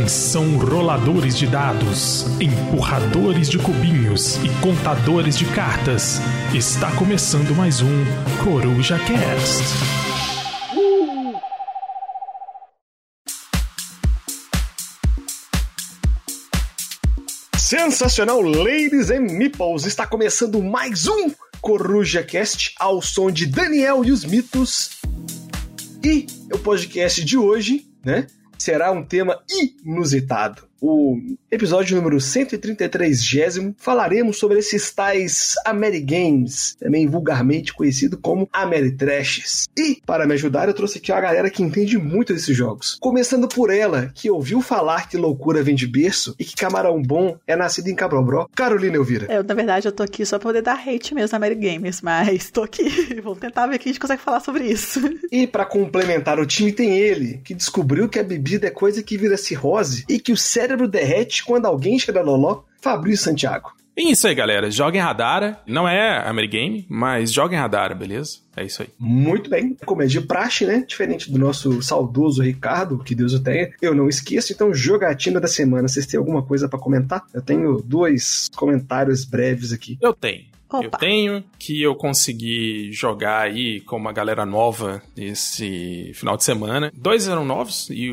Atenção roladores de dados, empurradores de cubinhos e contadores de cartas. Está começando mais um Coruja Cast. Sensacional, ladies and meeples! Está começando mais um Coruja Cast ao som de Daniel e os mitos. E o podcast de hoje, né, será um tema inusitado o episódio número 133 falaremos sobre esses tais Amerigames, também vulgarmente conhecido como Ameritrashes. E, para me ajudar, eu trouxe aqui uma galera que entende muito desses jogos. Começando por ela, que ouviu falar que loucura vem de berço e que camarão bom é nascido em Cabrobró, Carolina Elvira. Eu, na verdade, eu tô aqui só pra poder dar hate mesmo na Amerigames, mas tô aqui. Vamos tentar ver que a gente consegue falar sobre isso. E para complementar o time tem ele, que descobriu que a bebida é coisa que vira cirrose e que o cérebro cérebro derrete quando alguém chega loló, Fabrício Santiago. É isso aí, galera. Joguem Radara. Não é Amerigame, mas joguem Radara, beleza? É isso aí. Muito bem. Como é de praxe, né? Diferente do nosso saudoso Ricardo, que Deus o tenha, eu não esqueço. Então, jogatina da semana. Vocês têm alguma coisa para comentar? Eu tenho dois comentários breves aqui. Eu tenho. Opa. Eu tenho, que eu consegui jogar aí com uma galera nova esse final de semana. Dois eram novos e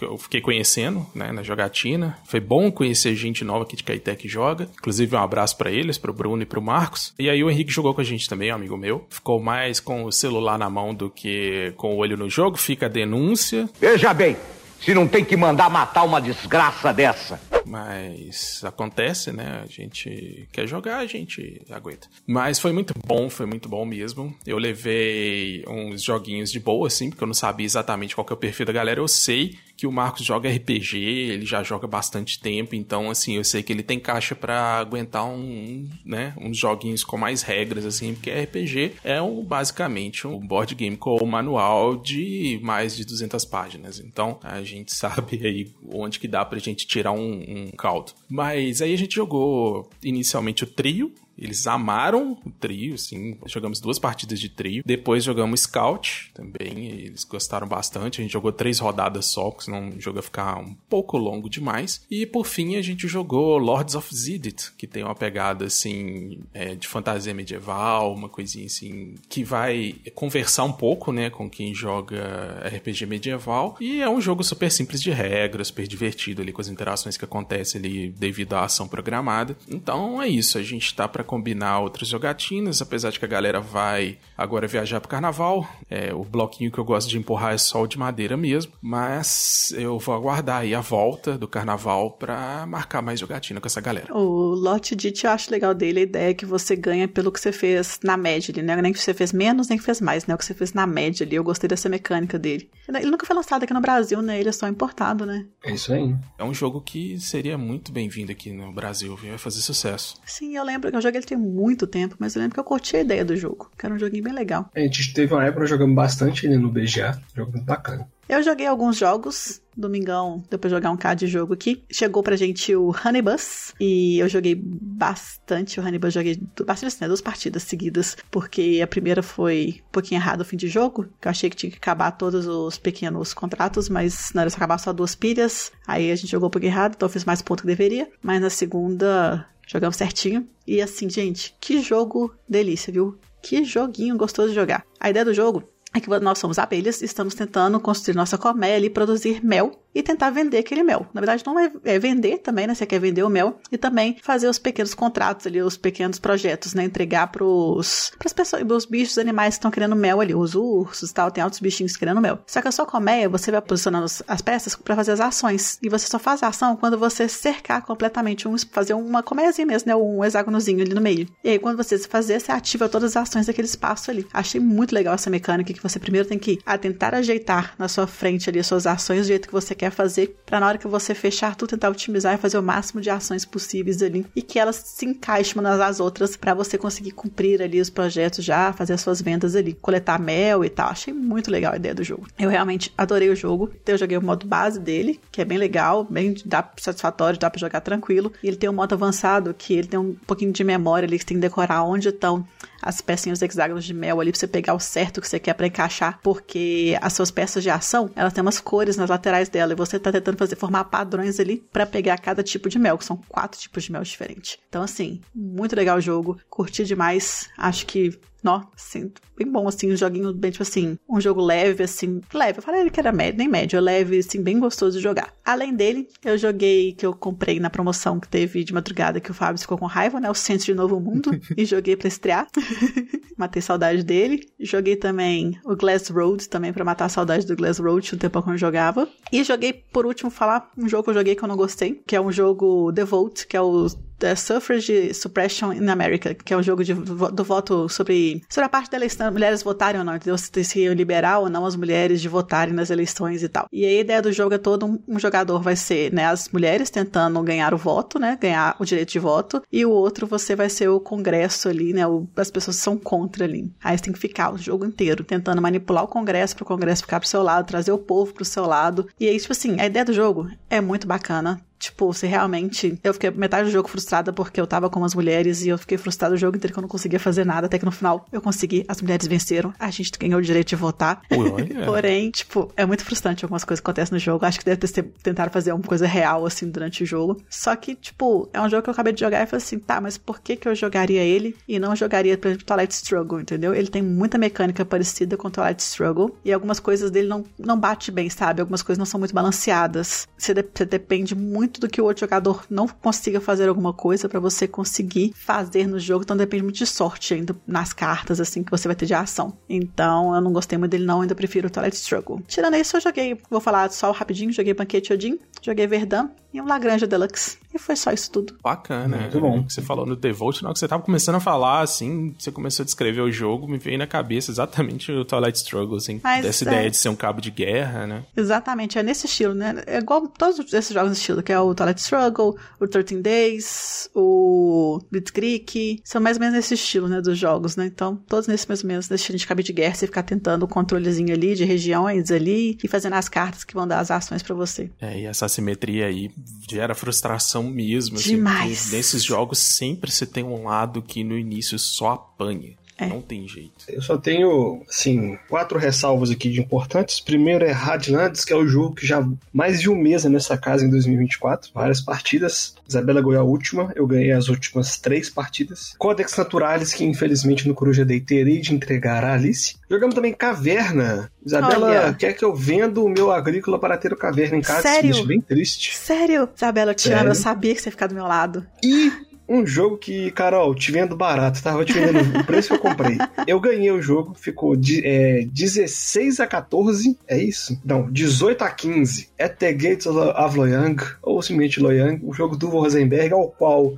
eu fiquei conhecendo, né, na jogatina. Foi bom conhecer gente nova aqui de Caeté que joga. Inclusive, um abraço para eles, pro Bruno e pro Marcos. E aí o Henrique jogou com a gente também, um amigo meu. Ficou mais com o celular na mão do que com o olho no jogo. Fica a denúncia. Veja bem, se não tem que mandar matar uma desgraça dessa. Mas acontece, né? A gente quer jogar, a gente aguenta. Mas foi muito bom, foi muito bom mesmo. Eu levei uns joguinhos de boa, assim, porque eu não sabia exatamente qual que é o perfil da galera. Eu sei que o Marcos joga RPG, ele já joga bastante tempo, então assim, eu sei que ele tem caixa para aguentar um, né, uns joguinhos com mais regras assim, porque RPG é um, basicamente um board game com manual de mais de 200 páginas. Então, a gente sabe aí onde que dá pra gente tirar um, um caldo. Mas aí a gente jogou inicialmente o trio, eles amaram o trio, assim. Jogamos duas partidas de trio. Depois jogamos Scout também. Eles gostaram bastante. A gente jogou três rodadas só, porque senão o jogo ia ficar um pouco longo demais. E por fim a gente jogou Lords of Zidit, que tem uma pegada assim é, de fantasia medieval, uma coisinha assim que vai conversar um pouco, né, com quem joga RPG medieval. E é um jogo super simples de regras, super divertido ali com as interações que acontecem ali devido à ação programada. Então é isso. A gente tá para combinar outras jogatinas, apesar de que a galera vai agora viajar pro carnaval. É, o bloquinho que eu gosto de empurrar é só o de madeira mesmo, mas eu vou aguardar aí a volta do carnaval para marcar mais jogatina com essa galera. O Lot Dit eu acho legal dele a ideia que você ganha pelo que você fez na média ali, né? Nem que você fez menos, nem que fez mais, né? O que você fez na média ali. Eu gostei dessa mecânica dele. Ele nunca foi lançado aqui no Brasil, né? Ele é só importado, né? É isso aí. É um jogo que seria muito bem-vindo aqui no Brasil, viu? Vai fazer sucesso. Sim, eu lembro que eu joguei ele tem muito tempo, mas eu lembro que eu curti a ideia do jogo, que era um joguinho bem legal. A gente teve uma época jogando bastante ele no BGA, jogo muito bacana. Eu joguei alguns jogos. Domingão deu pra jogar um card de jogo aqui. Chegou pra gente o Honeybus. E eu joguei bastante o Honeybus. Joguei bastante, assim, né, duas partidas seguidas. Porque a primeira foi um pouquinho errado o fim de jogo. Que eu achei que tinha que acabar todos os pequenos contratos. Mas na hora de acabar só duas pilhas. Aí a gente jogou um pouquinho errado. Então eu fiz mais ponto que deveria. Mas na segunda Jogamos certinho. E assim, gente, que jogo delícia, viu? Que joguinho gostoso de jogar. A ideia do jogo é que nós somos abelhas e estamos tentando construir nossa colmeia e produzir mel e tentar vender aquele mel. Na verdade, não é, é, vender também, né? Você quer vender o mel e também fazer os pequenos contratos ali, os pequenos projetos, né? Entregar pros, pras pessoas, os bichos, os animais que estão querendo mel ali, os ursos e tal, tem outros bichinhos querendo mel. Só que a sua colmeia, você vai posicionando as peças para fazer as ações. E você só faz a ação quando você cercar completamente, um, fazer uma colmeiazinha mesmo, né? Um hexágonozinho ali no meio. E aí, quando você fazer, você ativa todas as ações daquele espaço ali. Achei muito legal essa mecânica que você primeiro tem que tentar ajeitar na sua frente ali as suas ações do jeito que você quer fazer, para na hora que você fechar tudo tentar otimizar e fazer o máximo de ações possíveis ali e que elas se encaixem umas às outras para você conseguir cumprir ali os projetos já, fazer as suas vendas ali, coletar mel e tal. Achei muito legal a ideia do jogo. Eu realmente adorei o jogo. Então eu joguei o modo base dele, que é bem legal, bem dá satisfatório, dá para jogar tranquilo. E ele tem um modo avançado que ele tem um pouquinho de memória ali que você tem que decorar onde estão as pecinhas hexágonos de mel ali pra você pegar o certo que você quer para encaixar, porque as suas peças de ação, elas têm umas cores nas laterais dela e você tá tentando fazer formar padrões ali para pegar cada tipo de mel, que são quatro tipos de mel diferentes. Então assim, muito legal o jogo, curti demais. Acho que Nó, assim, bem bom, assim, um joguinho bem, tipo assim, um jogo leve, assim, leve. Eu falei que era médio, nem médio, é leve, assim, bem gostoso de jogar. Além dele, eu joguei, que eu comprei na promoção que teve de madrugada, que o Fábio ficou com raiva, né, o Centro de Novo Mundo, e joguei pra estrear. Matei saudade dele. Joguei também o Glass Road, também para matar a saudade do Glass Road, o tempo que eu jogava. E joguei, por último, falar um jogo que eu joguei que eu não gostei, que é um jogo The Vote, que é o The Suffrage Suppression in America, que é um jogo de, do voto sobre, sobre a parte da eleição, mulheres votarem ou não, entendeu? Se, se liberar ou não as mulheres de votarem nas eleições e tal. E a ideia do jogo é todo um, um, jogador vai ser, né, as mulheres tentando ganhar o voto, né, ganhar o direito de voto, e o outro você vai ser o congresso ali, né, o, as pessoas são contra ali. Aí você tem que ficar o jogo inteiro tentando manipular o congresso para o congresso ficar pro seu lado, trazer o povo pro seu lado. E aí, tipo assim, a ideia do jogo é muito bacana Tipo, se realmente. Eu fiquei metade do jogo frustrada porque eu tava com as mulheres e eu fiquei frustrada o jogo inteiro que eu não conseguia fazer nada. Até que no final eu consegui, as mulheres venceram, a gente ganhou o direito de votar. Porém, tipo, é muito frustrante algumas coisas que acontecem no jogo. Acho que deve ter tentado fazer alguma coisa real, assim, durante o jogo. Só que, tipo, é um jogo que eu acabei de jogar e falei assim, tá, mas por que que eu jogaria ele e não jogaria, por exemplo, Twilight Struggle, entendeu? Ele tem muita mecânica parecida com Twilight Struggle e algumas coisas dele não, não bate bem, sabe? Algumas coisas não são muito balanceadas. Você, de você depende muito muito do que o outro jogador não consiga fazer alguma coisa para você conseguir fazer no jogo. Então depende muito de sorte ainda nas cartas, assim, que você vai ter de ação. Então eu não gostei muito dele, não. Ainda prefiro o Twilight Struggle. Tirando isso, eu joguei, vou falar só rapidinho: joguei Banquete Odin, joguei Verdun e um Lagrange Deluxe. E foi só isso tudo. Bacana. Muito bom. O que você falou no Devote, na hora que você tava começando a falar, assim, você começou a descrever o jogo, me veio na cabeça exatamente o Twilight Struggle, assim. Mas, dessa é... ideia de ser um cabo de guerra, né? Exatamente, é nesse estilo, né? É igual todos esses jogos nesse estilo, que é o Twilight Struggle, o 13 Days, o Blitzkrieg, são mais ou menos nesse estilo, né, dos jogos, né? Então, todos nesses mais ou menos nesse estilo de cabo de guerra, você ficar tentando o controlezinho ali de regiões ali e fazendo as cartas que vão dar as ações para você. É, e essa simetria aí gera frustração mesmo. Assim, Demais. nesses jogos sempre você tem um lado que no início só apanha. É. Não tem jeito. Eu só tenho, assim, quatro ressalvas aqui de importantes. Primeiro é Radlands, que é o jogo que já mais de um mês é nessa casa em 2024. Várias partidas. Isabela ganhou a última, eu ganhei as últimas três partidas. Codex Naturalis, que infelizmente no Coruja Day terei de entregar a Alice. Jogamos também Caverna. Isabela Olha. quer que eu venda o meu agrícola para ter o Caverna em casa. Sério? Isso me bem triste. Sério? Isabela, eu te amo, eu sabia que você ia ficar do meu lado. E um jogo que, Carol, te vendo barato, tava te vendendo o preço que eu comprei. Eu ganhei o jogo, ficou de, é, 16 a 14, é isso? Não, 18 a 15. At the Gates of Loyang, ou simplesmente Loyang, o jogo do Rosenberg, ao qual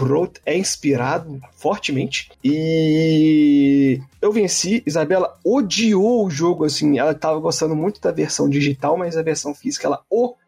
Roth é inspirado fortemente. E eu venci, Isabela odiou o jogo, assim, ela tava gostando muito da versão digital, mas a versão física ela odiou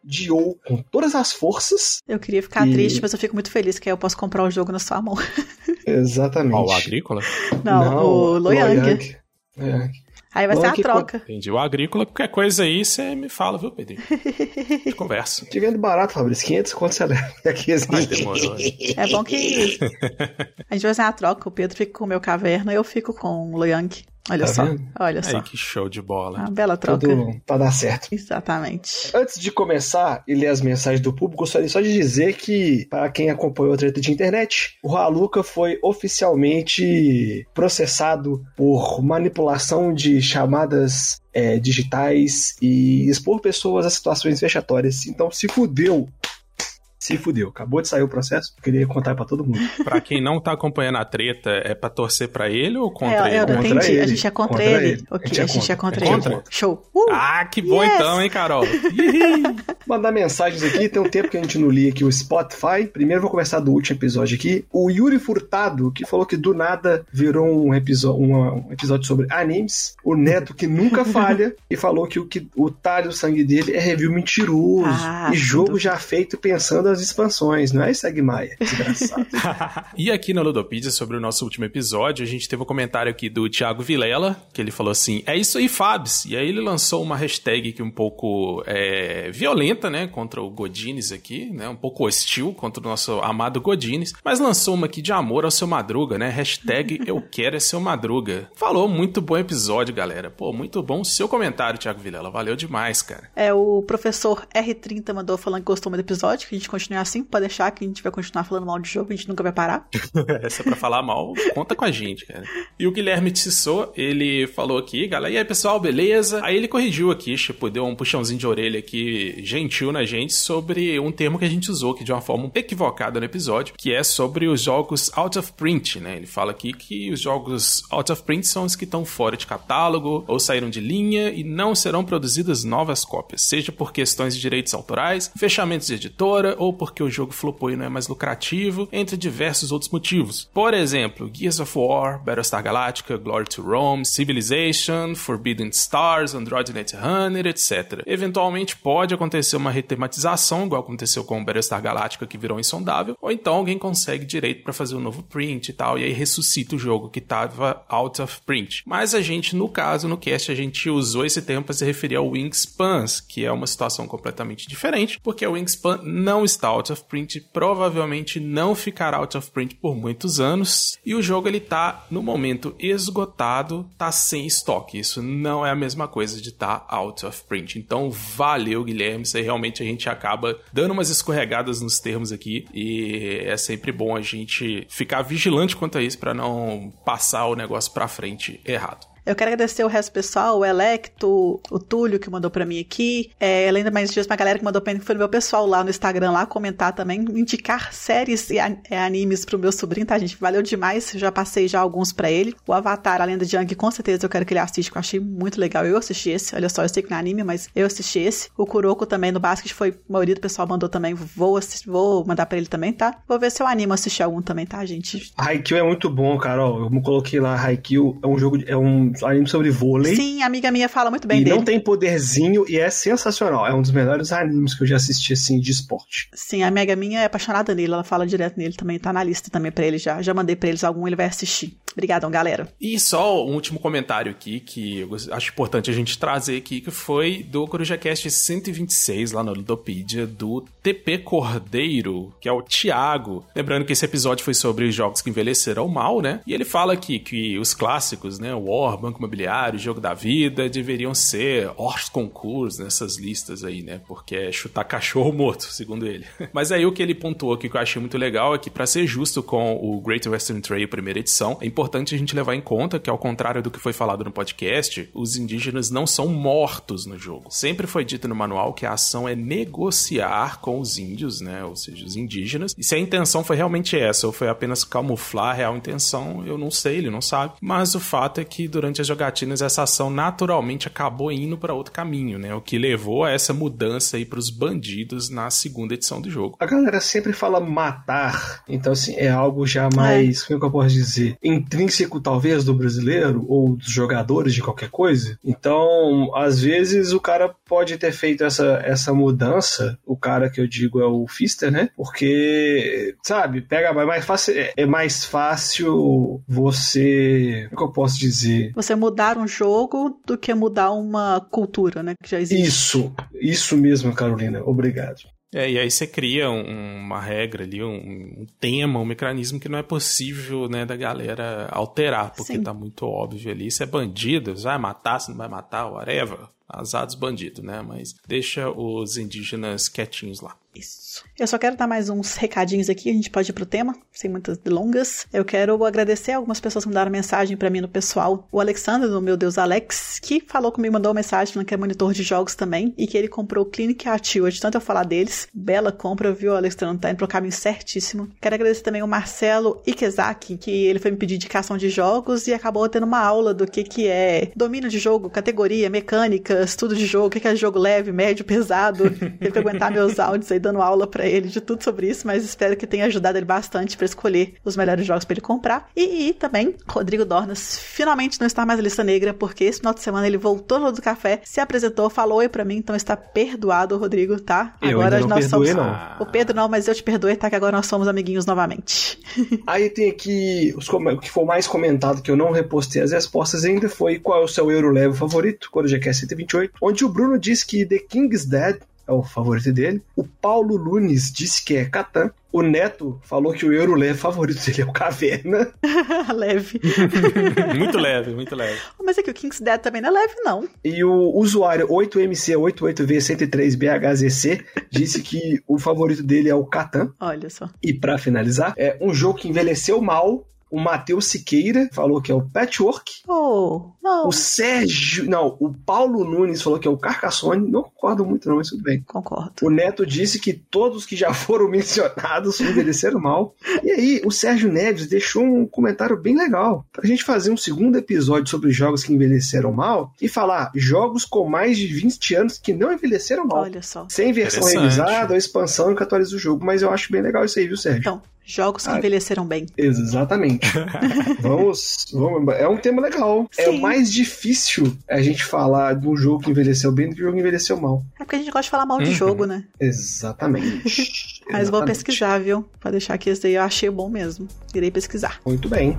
com todas as forças. Eu queria ficar e... triste, mas eu fico muito feliz que aí eu posso comprar o jogo na sua mão. Exatamente. Ó, o Agrícola? Não, Não o Loyang. Loyang. É. Aí vai ser a troca. Entendi. O agrícola, qualquer coisa aí, você me fala, viu, Pedro? De conversa. Te vendo barato, Fabrício. 500 quanto você leva aqui assim. Ai, demorou. É bom que a gente vai fazer a troca. O Pedro fica com o meu caverna e eu fico com o Loyang. Olha tá só, vendo? olha só. Aí, que show de bola. Uma bela troca. Tudo pra dar certo. Exatamente. Antes de começar e ler as mensagens do público, gostaria só de dizer que, para quem acompanhou a treta de internet, o Haluka foi oficialmente processado por manipulação de chamadas é, digitais e expor pessoas a situações vexatórias. Então se fudeu se fudeu. Acabou de sair o processo, queria contar para todo mundo. Pra quem não tá acompanhando a treta, é pra torcer pra ele ou contra é, eu ele? Eu entendi, ele. a gente é contra, contra ele. ele. Ok, a gente, é contra, é contra ele. Show. Uh, ah, que bom yes. então, hein, Carol? Mandar mensagens aqui, tem um tempo que a gente não lia aqui o Spotify. Primeiro vou começar do último episódio aqui. O Yuri Furtado, que falou que do nada virou um, episódio, um episódio sobre animes. O Neto, que nunca falha, e falou que o, que o talho sangue dele é review mentiroso. Ah, e jogo já feito pensando as expansões, não é Segue Maia, desgraçado. e aqui na Ludopedia, sobre o nosso último episódio, a gente teve um comentário aqui do Thiago Vilela, que ele falou assim: É isso aí, Fabs. E aí ele lançou uma hashtag que um pouco é, violenta violenta, né, contra o Godines aqui, né, um pouco hostil contra o nosso amado Godines, mas lançou uma aqui de amor ao seu Madruga, né, hashtag eu quero é seu Madruga. Falou, muito bom episódio, galera. Pô, muito bom o seu comentário, Thiago Vilela, valeu demais, cara. É, o professor R30 mandou falando que gostou muito do episódio, que a gente continue assim, pode deixar que a gente vai continuar falando mal de jogo, a gente nunca vai parar. Essa é pra falar mal, conta com a gente, cara. E o Guilherme Tissot, ele falou aqui, galera, e aí pessoal, beleza? Aí ele corrigiu aqui, tipo, deu um puxãozinho de orelha aqui, gentil na gente, sobre um termo que a gente usou aqui de uma forma equivocada no episódio, que é sobre os jogos out of print, né? Ele fala aqui que os jogos out of print são os que estão fora de catálogo ou saíram de linha e não serão produzidas novas cópias, seja por questões de direitos autorais, fechamentos de editora ou porque o jogo flopou e não é mais lucrativo, entre diversos outros motivos. Por exemplo, Gears of War, Battlestar Galactica, Glory to Rome, Civilization, Forbidden Stars, Android Net Runner, etc. Eventualmente pode acontecer uma retematização, igual aconteceu com Battlestar Galactica que virou insondável, ou então alguém consegue direito para fazer um novo print e tal, e aí ressuscita o jogo que estava out of print. Mas a gente, no caso, no cast, a gente usou esse termo para se referir ao Wingspans, que é uma situação completamente diferente, porque o Wingspan não está out of print, provavelmente não ficará out of print por muitos anos, e o jogo ele tá no momento esgotado, tá sem estoque. Isso não é a mesma coisa de estar tá out of print. Então, valeu, Guilherme, isso aí realmente a gente acaba dando umas escorregadas nos termos aqui e é sempre bom a gente ficar vigilante quanto a isso para não passar o negócio para frente errado. Eu quero agradecer o resto do pessoal, o Electo, o Túlio que mandou para mim aqui. É, além de mais dias, uma galera que mandou pra mim, que foi no meu pessoal lá no Instagram, lá comentar também, indicar séries e é, animes pro meu sobrinho, tá, gente? Valeu demais. Já passei já alguns para ele. O Avatar, a Lenda de Yang, com certeza eu quero que ele assista, que eu achei muito legal. Eu assisti esse. Olha só, eu sei que não é anime, mas eu assisti esse. O Kuroko também no basquete foi, a maioria do pessoal mandou também. Vou, assistir, vou mandar para ele também, tá? Vou ver se eu animo assistir algum também, tá, gente? Haikyuu é muito bom, Carol. Eu coloquei lá Haikyuu, é um jogo, é um anime sobre vôlei. Sim, amiga minha fala muito bem e dele. não tem poderzinho e é sensacional. É um dos melhores animes que eu já assisti, assim, de esporte. Sim, a amiga minha é apaixonada nele, ela fala direto nele também, tá na lista também pra ele já. Já mandei pra eles algum, ele vai assistir. Obrigadão, galera. E só um último comentário aqui, que eu acho importante a gente trazer aqui, que foi do CorujaCast 126, lá no Ludopedia, do TP Cordeiro, que é o Thiago. Lembrando que esse episódio foi sobre os jogos que envelheceram mal, né? E ele fala aqui que os clássicos, né? War, Banco Imobiliário, Jogo da Vida, deveriam ser hors concurso nessas listas aí, né? Porque é chutar cachorro morto, segundo ele. Mas aí o que ele pontuou aqui que eu achei muito legal é que, para ser justo com o Great Western Trail primeira edição, é importante a gente levar em conta que, ao contrário do que foi falado no podcast, os indígenas não são mortos no jogo. Sempre foi dito no manual que a ação é negociar com os índios, né? Ou seja, os indígenas. E se a intenção foi realmente essa, ou foi apenas camuflar a real intenção, eu não sei, ele não sabe. Mas o fato é que durante as jogatinas essa ação naturalmente acabou indo para outro caminho, né? O que levou a essa mudança aí para os bandidos na segunda edição do jogo. A galera sempre fala matar, então assim, é algo já mais, como é que eu posso dizer, intrínseco talvez do brasileiro ou dos jogadores de qualquer coisa. Então, às vezes o cara pode ter feito essa, essa mudança, o cara que eu digo é o Fister, né? Porque, sabe, pega é mais fácil, é mais fácil você, como é que eu posso dizer? Você mudar um jogo do que mudar uma cultura, né, que já existe. Isso, isso mesmo, Carolina. Obrigado. É, e aí você cria um, uma regra ali, um, um, tema, um mecanismo que não é possível, né, da galera alterar, porque Sim. tá muito óbvio ali. Se é bandido, você vai matar, se não vai matar, whatever. Azar dos bandidos, né? Mas deixa os indígenas quietinhos lá. Isso. Eu só quero dar mais uns recadinhos aqui, a gente pode ir pro tema, sem muitas delongas. Eu quero agradecer algumas pessoas que mandaram mensagem para mim no pessoal. O Alexandre, do meu Deus Alex, que falou comigo, mandou uma mensagem falando que é monitor de jogos também e que ele comprou o Clinic Artward, tanto eu falar deles. Bela compra, viu, Alexandre? Tá indo pro caminho certíssimo. Quero agradecer também o Marcelo Ikezaki, que ele foi me pedir indicação de jogos e acabou tendo uma aula do que que é domínio de jogo, categoria, mecânicas, tudo de jogo, o que é jogo leve, médio, pesado. Teve que aguentar meus áudios aí dando aula para ele de tudo sobre isso, mas espero que tenha ajudado ele bastante para escolher os melhores jogos para ele comprar. E, e, também, Rodrigo Dornas finalmente não está mais na lista negra, porque esse final de semana ele voltou no do café, se apresentou, falou oi para mim, então está perdoado, Rodrigo, tá? Eu agora nós perdoei, somos. Não. O Pedro não, mas eu te perdoei, tá? Que agora nós somos amiguinhos novamente. Aí tem aqui os, o que for mais comentado que eu não repostei as respostas ainda foi qual é o seu Euro Level favorito, quando já quer 128, onde o Bruno disse que The King's Dead é o favorito dele. O Paulo Nunes disse que é Catan. O Neto falou que o Eurolé favorito dele é o Caverna. leve. muito leve, muito leve. Mas é que o King's Dead também não é leve, não. E o usuário 8MC88V103BHZC disse que o favorito dele é o Catan. Olha só. E para finalizar, é um jogo que envelheceu mal, o Matheus Siqueira falou que é o Patchwork. Oh, não. O Sérgio. Não, o Paulo Nunes falou que é o Carcassonne. Não concordo muito, não, mas tudo bem. Concordo. O Neto disse que todos que já foram mencionados envelheceram mal. E aí, o Sérgio Neves deixou um comentário bem legal. Pra gente fazer um segundo episódio sobre jogos que envelheceram mal e falar jogos com mais de 20 anos que não envelheceram mal. Olha só. Sem versão revisada ou expansão que atualiza o jogo. Mas eu acho bem legal isso aí, viu, Sérgio? Então, Jogos que Ah, envelheceram bem. Exatamente. vamos, vamos. É um tema legal. É Sim. mais difícil a gente falar de um jogo que envelheceu bem do que um jogo que envelheceu mal. É porque a gente gosta de falar mal de Uhum. jogo, né? Exatamente. Mas vou pesquisar, viu? Pra deixar que esse daí eu achei bom mesmo. Irei pesquisar. Muito bem.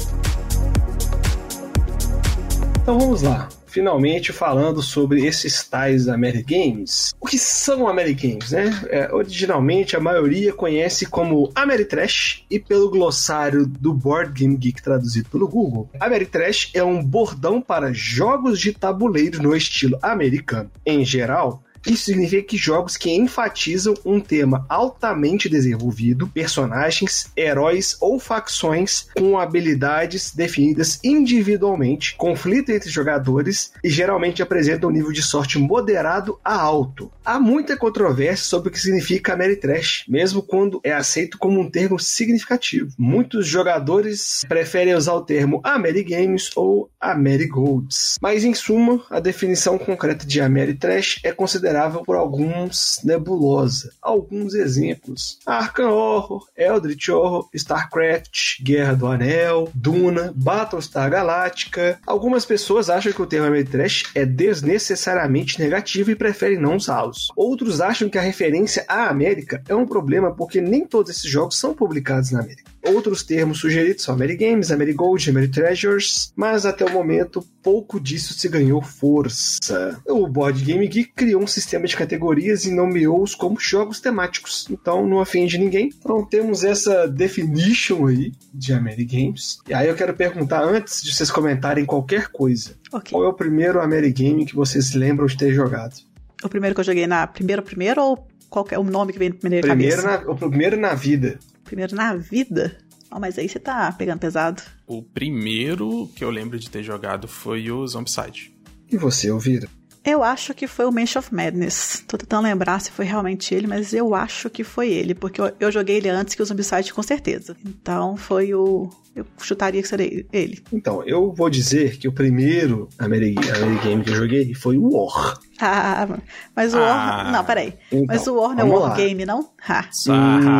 Então vamos lá. Finalmente falando sobre esses tais Amerigames. O que são Amerigames, né? É, originalmente a maioria conhece como Ameritrash e pelo glossário do Board Game Geek traduzido pelo Google. Ameritrash é um bordão para jogos de tabuleiro no estilo americano. Em geral, isso significa que jogos que enfatizam um tema altamente desenvolvido, personagens, heróis ou facções com habilidades definidas individualmente, conflito entre jogadores e geralmente apresentam um nível de sorte moderado a alto. Há muita controvérsia sobre o que significa Ameritrash, mesmo quando é aceito como um termo significativo. Muitos jogadores preferem usar o termo Amerigames ou Amerigolds. Mas em suma, a definição concreta de Ameritrash é considerável por alguns nebulosa. Alguns exemplos: Arkham Horror, Eldritch Horror, StarCraft, Guerra do Anel, Duna, Battlestar Galactica. Algumas pessoas acham que o termo Ameritrash é desnecessariamente negativo e preferem não usá-los. Outros acham que a referência à América é um problema porque nem todos esses jogos são publicados na América. Outros termos sugeridos são Amerigames, Amerigold, Ameritreasures, mas até o momento pouco disso se ganhou força. O Board Game Geek criou um sistema de categorias e nomeou-os como jogos temáticos, então não ofende ninguém. Então temos essa definition aí de Amerigames. E aí eu quero perguntar, antes de vocês comentarem qualquer coisa, Ok. qual é o primeiro Amerigame que vocês lembram de ter jogado? O primeiro que eu joguei na. Primeiro, primeiro ou qual é o nome que vem primeiro na Primeiro cabeça? na, o primeiro na vida. Primeiro na vida? Oh, mas aí você tá pegando pesado. O primeiro que eu lembro de ter jogado foi o Zombicide. E você, Elvira? Eu acho que foi o Mansion of Madness. Tô tentando lembrar se foi realmente ele, mas eu acho que foi ele, porque eu, eu joguei ele antes que o Zombicide, com certeza. Então foi o. Eu chutaria que seria ele. Então, eu vou dizer que o primeiro Ameri- Amerigame que eu joguei foi o War. Ah, mas o War. Ah. Não, peraí. Então, mas o War não é vamos War lá. Game, não? Ah,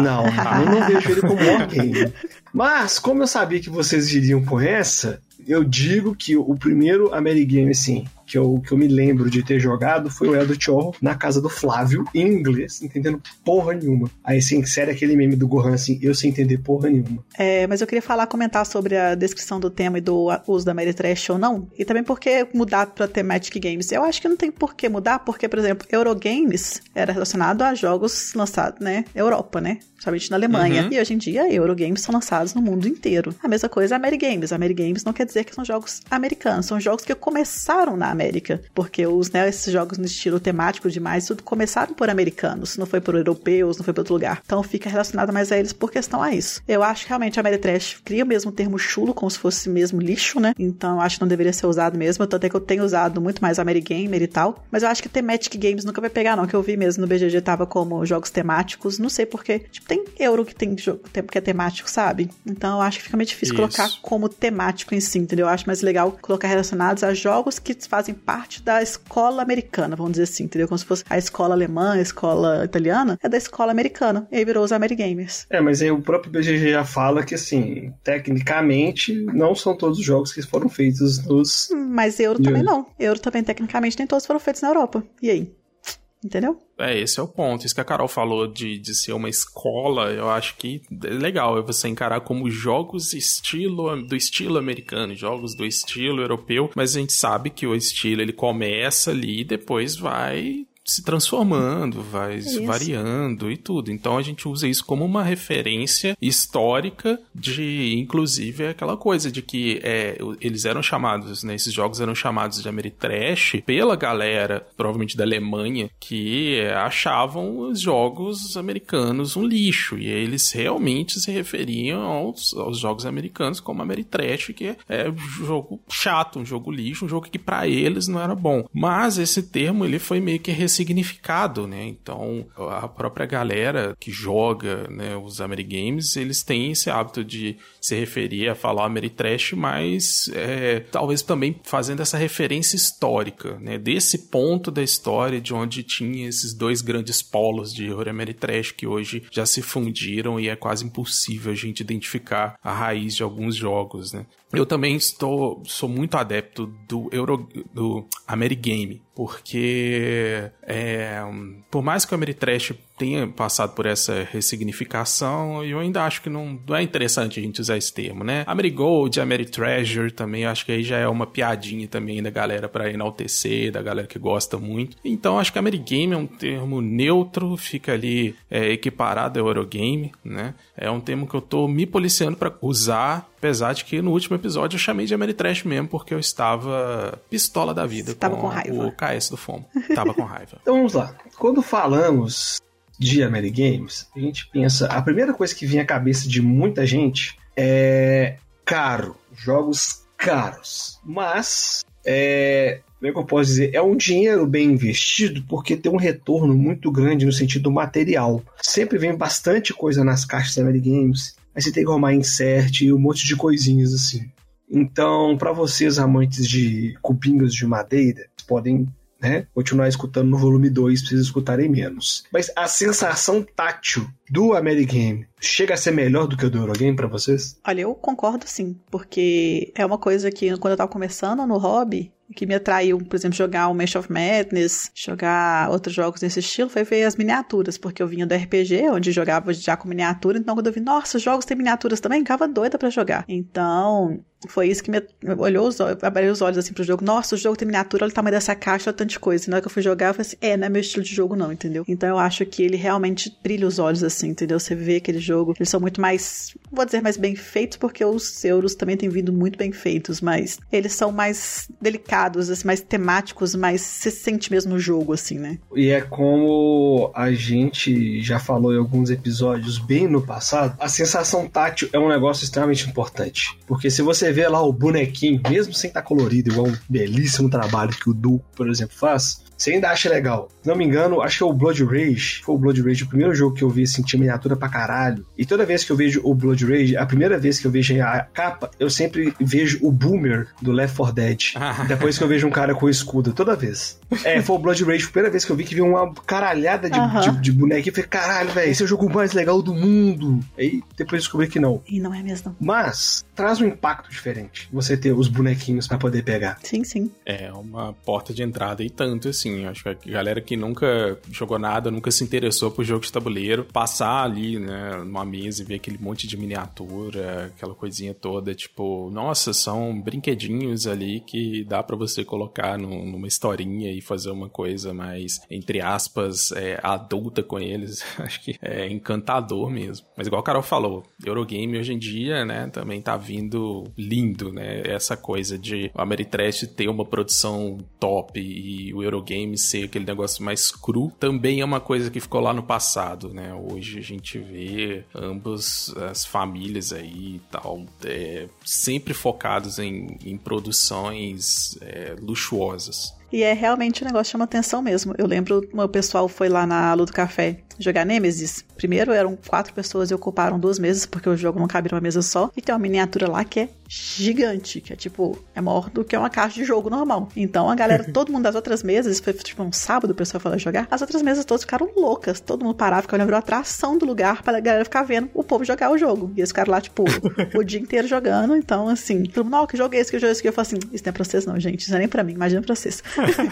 Não, eu não vejo ele como Wargame. Mas, como eu sabia que vocês iriam com essa, eu digo que o primeiro Amerigame, assim, que eu, que eu me lembro de ter jogado foi o Eldritch Horror na casa do Flávio, em inglês, entendendo porra nenhuma. Aí, assim, sério, aquele meme do Gohan, assim, eu sem entender porra nenhuma. É, mas eu queria falar, comentar sobre a descrição do tema e do uso da Mary Trash ou não. E também por que mudar pra Thematic Games. Eu acho que não tem por que mudar, porque, por exemplo, Eurogames era relacionado a jogos lançados, né? Europa, né? Somente na Alemanha. Uhum. E hoje em dia, Eurogames são lançados no mundo inteiro. A mesma coisa é Amerigames. Amerigames não quer dizer que são jogos americanos, são jogos que começaram na América. Porque os, né, esses jogos no estilo temático demais, tudo começaram por americanos, não foi por europeus, não foi por outro lugar. Então fica relacionado mais a eles por questão a isso. Eu acho que realmente a Ameritrash cria o mesmo termo chulo, como se fosse mesmo lixo, né? Então eu acho que não deveria ser usado mesmo. Tanto é que eu tenho usado muito mais Amerigamer e tal. Mas eu acho que Thematic Games nunca vai pegar, não. Que eu vi mesmo no BGG tava como jogos temáticos. Não sei porquê. Tipo, tem euro que tem jogo tem- que é temático, sabe? Então eu acho que fica meio difícil Isso. colocar como temático em si, entendeu? Eu acho mais legal colocar relacionados a jogos que fazem parte da escola americana, vamos dizer assim, entendeu? Como se fosse a escola alemã, a escola italiana, é da escola americana. E aí virou os Amerigamers. É, mas aí o próprio BGG já fala que, assim, tecnicamente, não são todos os jogos que foram feitos nos. Mas euro também não. Euro também, tecnicamente, nem todos foram feitos na Europa. E aí? Entendeu? É, esse é o ponto. Isso que a Carol falou de, de ser uma escola, eu acho que é legal é você encarar como jogos estilo do estilo americano, jogos do estilo europeu, mas a gente sabe que o estilo ele começa ali e depois vai se transformando, vai Isso. variando e tudo. Então a gente usa isso como uma referência histórica de, inclusive, aquela coisa de que é, eles eram chamados, né, esses jogos eram chamados de Ameritrash pela galera, provavelmente da Alemanha, que achavam os jogos americanos um lixo. E eles realmente se referiam aos, aos jogos americanos como Ameritrash, que é um jogo chato, um jogo lixo, um jogo que para eles não era bom. Mas esse termo ele foi meio que ressignificado, né? Então a própria galera que joga né, os Amerigames, eles têm esse hábito de se referir a falar Ameritrash, mas é, talvez também fazendo essa referência histórica, né? Desse ponto da história de onde tinha esses dois grandes polos de horror Ameritrash que hoje já se fundiram e é quase impossível a gente identificar a raiz de alguns jogos, né? Eu também estou sou muito adepto do Euro do Amerigame, porque é, por mais que o Ameritrash tenha passado por essa ressignificação, eu ainda acho que não, não é interessante a gente usar esse termo, né? Amerigold, Ameritreasure também, acho que aí já é uma piadinha também da galera para enaltecer, da galera que gosta muito. Então acho que Amerigame é um termo neutro, fica ali é, equiparado ao Eurogame, né? É um termo que eu tô me policiando para usar, apesar de que no último episódio eu chamei de Ameritrash mesmo, porque eu estava pistola da vida. Você tava com raiva. O KS do Fomo. Tava com raiva. Então vamos lá. Quando falamos de Amerigames, a gente pensa. A primeira coisa que vem à cabeça de muita gente é caro. Jogos caros. Mas. É, como é que eu posso dizer? É um dinheiro bem investido porque tem um retorno muito grande no sentido material. Sempre vem bastante coisa nas caixas da Amerigames. Aí você tem que arrumar insert e um monte de coisinhas assim. Então, para vocês amantes de cubinhos de madeira, podem né, continuar escutando no volume 2 pra vocês escutarem menos. Mas a sensação tátil do Amerigame chega a ser melhor do que o do Eurogame para vocês? Olha, eu concordo sim, porque é uma coisa que quando eu tava começando no hobby, que me atraiu, por exemplo, jogar o Mesh of Madness, jogar outros jogos desse estilo, foi ver as miniaturas, porque eu vinha do RPG, onde jogava já com miniatura, então quando eu vi, nossa, os jogos têm miniaturas também, ficava doida para jogar. Então, foi isso que me olhou os olhos, abriu os olhos assim pro jogo. Nossa, o jogo tem miniatura, olha o tamanho dessa caixa, olha tanta coisa. E na hora que eu fui jogar, eu falei assim, é, não é meu estilo de jogo não, entendeu? Então eu acho que ele realmente brilha os olhos assim, entendeu? Você vê aquele jogo, eles são muito mais, vou dizer mais bem feitos, porque os euros também têm vindo muito bem feitos, mas eles são mais delicados, assim, mais temáticos, mais se sente mesmo o jogo, assim, né? E é como a gente já falou em alguns episódios bem no passado, a sensação tátil é um negócio extremamente importante. Porque se você vê lá o bonequinho, mesmo sem estar colorido, igual um belíssimo trabalho que o Du, por exemplo, faz, você ainda acha legal. Se não me engano, acho que é o Blood Rage. Foi o Blood Rage o primeiro jogo que eu vi assim, tinha miniatura pra caralho. E toda vez que eu vejo o Blood Rage, a primeira vez que eu vejo a capa, eu sempre vejo o Boomer do Left 4 Dead. Depois que eu vejo um cara com escudo, toda vez. É, foi o Blood Rage, a primeira vez que eu vi que vi uma caralhada de, Aham. de, de boneco. Eu falei, caralho, velho, esse é o jogo mais legal do mundo. Aí depois descobri que não. E não é mesmo. Mas traz um impacto diferente você ter os bonequinhos pra poder pegar. Sim, sim. É uma porta de entrada e tanto, assim. Acho que a galera que nunca jogou nada, nunca se interessou por jogo de tabuleiro, passar ali, né, numa mesa e ver aquele monte de miniatura, aquela coisinha toda, tipo, nossa, são brinquedinhos ali que dá pra você colocar no- numa historinha e fazer uma coisa mais, entre aspas, é, adulta com eles. Acho que é encantador mesmo. Mas igual o Carol falou, Eurogame hoje em dia, né, também tá vindo lindo, né? Essa coisa de o Ameritrash ter uma produção top e o Eurogame ser aquele negócio mais cru, também é uma coisa que ficou lá no passado, né? Hoje a gente vê ambas as famílias aí e tal, é, sempre focados em, em produções é, luxuosas. E é realmente um negócio que chama atenção mesmo. Eu lembro, o meu pessoal foi lá na Alu do Café jogar Nemesis. Primeiro eram quatro pessoas e ocuparam duas mesas, porque o jogo não cabe numa mesa só. E tem uma miniatura lá que é gigante, que é tipo, é maior do que uma caixa de jogo normal. Então a galera, todo mundo das outras mesas, foi tipo um sábado o pessoal foi lá jogar, as outras mesas todas ficaram loucas. Todo mundo parava, ficava olhando a atração do lugar pra galera ficar vendo o povo jogar o jogo. E eles ficaram lá, tipo, o dia inteiro jogando. Então, assim, todo mundo, ó, que jogo é esse, que jogo é esse? Que eu falo assim, isso não é pra vocês não, gente. Isso não é nem pra mim, imagina pra vocês.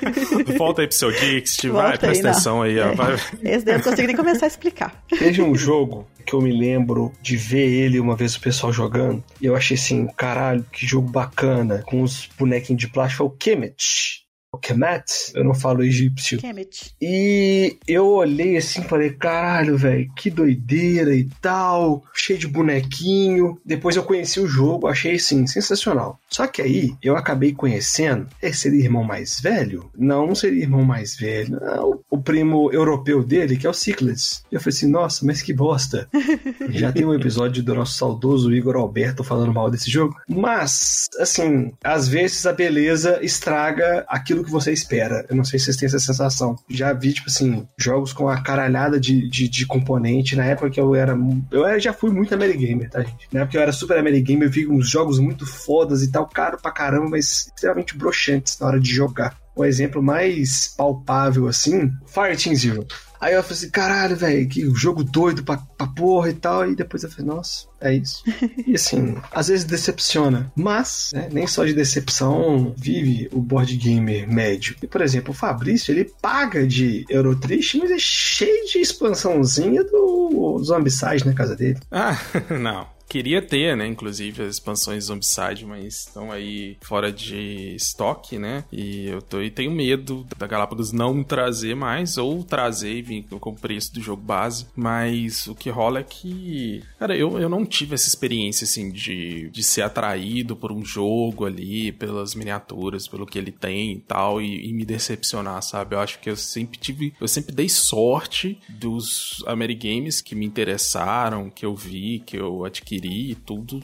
Volta aí pro seu Dixit, vai, presta atenção aí, ó. É. vai. Esse daí eu não consigo nem começar a explicar. Teve um jogo que eu me lembro de ver ele uma vez o pessoal jogando. E eu achei assim, caralho, que jogo bacana. Com os bonequinhos de plástico. Foi o Kemet. Kemet, eu não falo egípcio. Kemet. E eu olhei assim e falei, caralho, velho, que doideira e tal, cheio de bonequinho. Depois eu conheci o jogo, achei assim, sensacional. Só que aí eu acabei conhecendo, é seria irmão mais velho? Não, não seria irmão mais velho. Não, o primo europeu dele, que é o Ciclades. Eu falei assim, nossa, mas que bosta. Já tem um episódio do nosso saudoso Igor Alberto falando mal desse jogo. Mas, assim, às vezes a beleza estraga aquilo que você espera. Eu não sei se vocês têm essa sensação. Já vi, tipo assim, jogos com a caralhada de, de, de componente. Na época que eu era. Eu já fui muito Amerigamer, tá, gente? Na época que eu era super Amerigamer, eu vi uns jogos muito fodas e tal, caro pra caramba, mas extremamente broxantes na hora de jogar. O exemplo mais palpável, assim, Fire Team Zero. Aí eu falei assim, caralho, velho, que jogo doido pra, pra porra e tal. E depois eu falei, nossa, é isso. e assim, às vezes decepciona. Mas, né, nem só de decepção vive o board gamer médio. E, por exemplo, o Fabrício, ele paga de Eurotriste, mas é cheio de expansãozinha do Zombicide na casa dele. Ah, não. Queria ter, né, inclusive, as expansões Zombicide, mas estão aí fora de estoque, né? E eu tô e tenho medo da Galápagos não trazer mais, ou trazer e vir com o preço do jogo base. Mas o que rola é que. Cara, eu, eu não tive essa experiência, assim, de, de ser atraído por um jogo ali, pelas miniaturas, pelo que ele tem e tal, e, e me decepcionar, sabe? Eu acho que eu sempre tive. Eu sempre dei sorte dos Amerigames que me interessaram, que eu vi, que eu adquiri adquiri e tudo,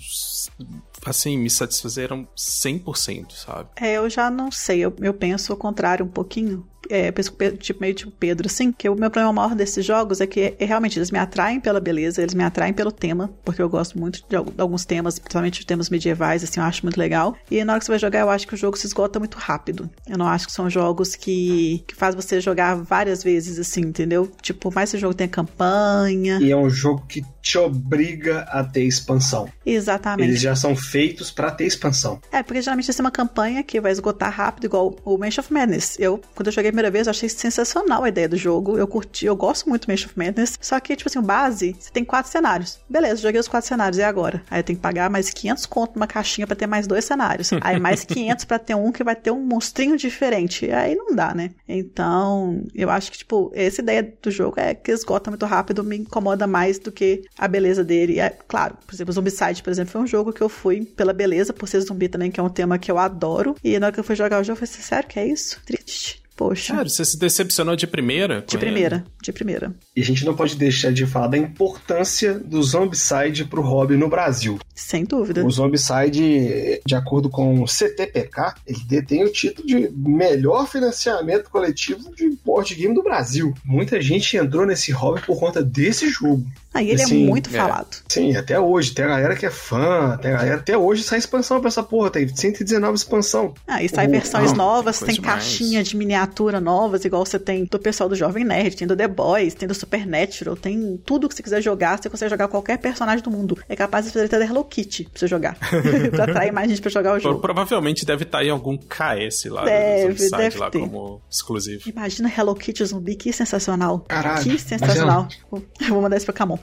assim, me satisfazeram 100%, sabe? É, eu já não sei, eu, eu penso o contrário um pouquinho é, tipo, meio tipo Pedro, assim, que o meu problema maior desses jogos é que é, realmente eles me atraem pela beleza, eles me atraem pelo tema, porque eu gosto muito de, alguns temas, principalmente de temas medievais, assim, eu acho muito legal. E na hora que você vai jogar, eu acho que o jogo se esgota muito rápido. Eu não acho que são jogos que, que faz você jogar várias vezes, assim, entendeu? Tipo, mais esse jogo tem campanha. E é um jogo que te obriga a ter expansão. Exatamente. Eles já são feitos para ter expansão. É, porque geralmente essa é uma campanha que vai esgotar rápido, igual o Mansion of Madness. Eu, quando eu joguei primeira vez, eu achei sensacional a ideia do jogo. Eu curti, eu gosto muito do Mansion of Madness. Só que, tipo assim, o base, você tem quatro cenários. Beleza, joguei os quatro cenários, e agora? Aí eu tenho que pagar mais 500 conto numa caixinha para ter mais dois cenários. Aí mais 500 para ter um que vai ter um monstrinho diferente. Aí não dá, né? Então, eu acho que, tipo, essa ideia do jogo é que esgota muito rápido, me incomoda mais do que a beleza dele. É, claro, por exemplo, o Zombicide, por exemplo, foi um jogo que eu fui pela beleza, por ser zumbi também, que é um tema que eu adoro. E na hora que eu fui jogar o jogo, eu falei assim, sério que é isso? Triste. Poxa. Sério, você se decepcionou de primeira? De primeira, ele? de primeira. E a gente não pode deixar de falar da importância do Zombicide pro hobby no Brasil. Sem dúvida. O Zombicide, de acordo com o CTPK, ele detém o título de melhor financiamento coletivo de board game do Brasil. Muita gente entrou nesse hobby por conta desse jogo. Aí ele é assim, é muito é. falado. Sim, até hoje. Tem a galera que é fã, tem a galera. Até hoje sai expansão pra essa porra, tem 119 expansão. Ah, e sai versões não, novas, tem caixinha mais. de miniatura novas, igual você tem do pessoal do Jovem Nerd, tem do The Boys, tem do Supernatural, tem tudo que você quiser jogar, você consegue jogar qualquer personagem do mundo. É capaz de fazer até Hello Kitty pra você jogar. pra atrair mais gente pra jogar o jogo. Provavelmente deve estar tá em algum KS lá, deve, deve lá ter. como exclusivo. Imagina Hello Kitty zumbi, que sensacional. Caralho. Que sensacional. Eu vou mandar isso pra Camon.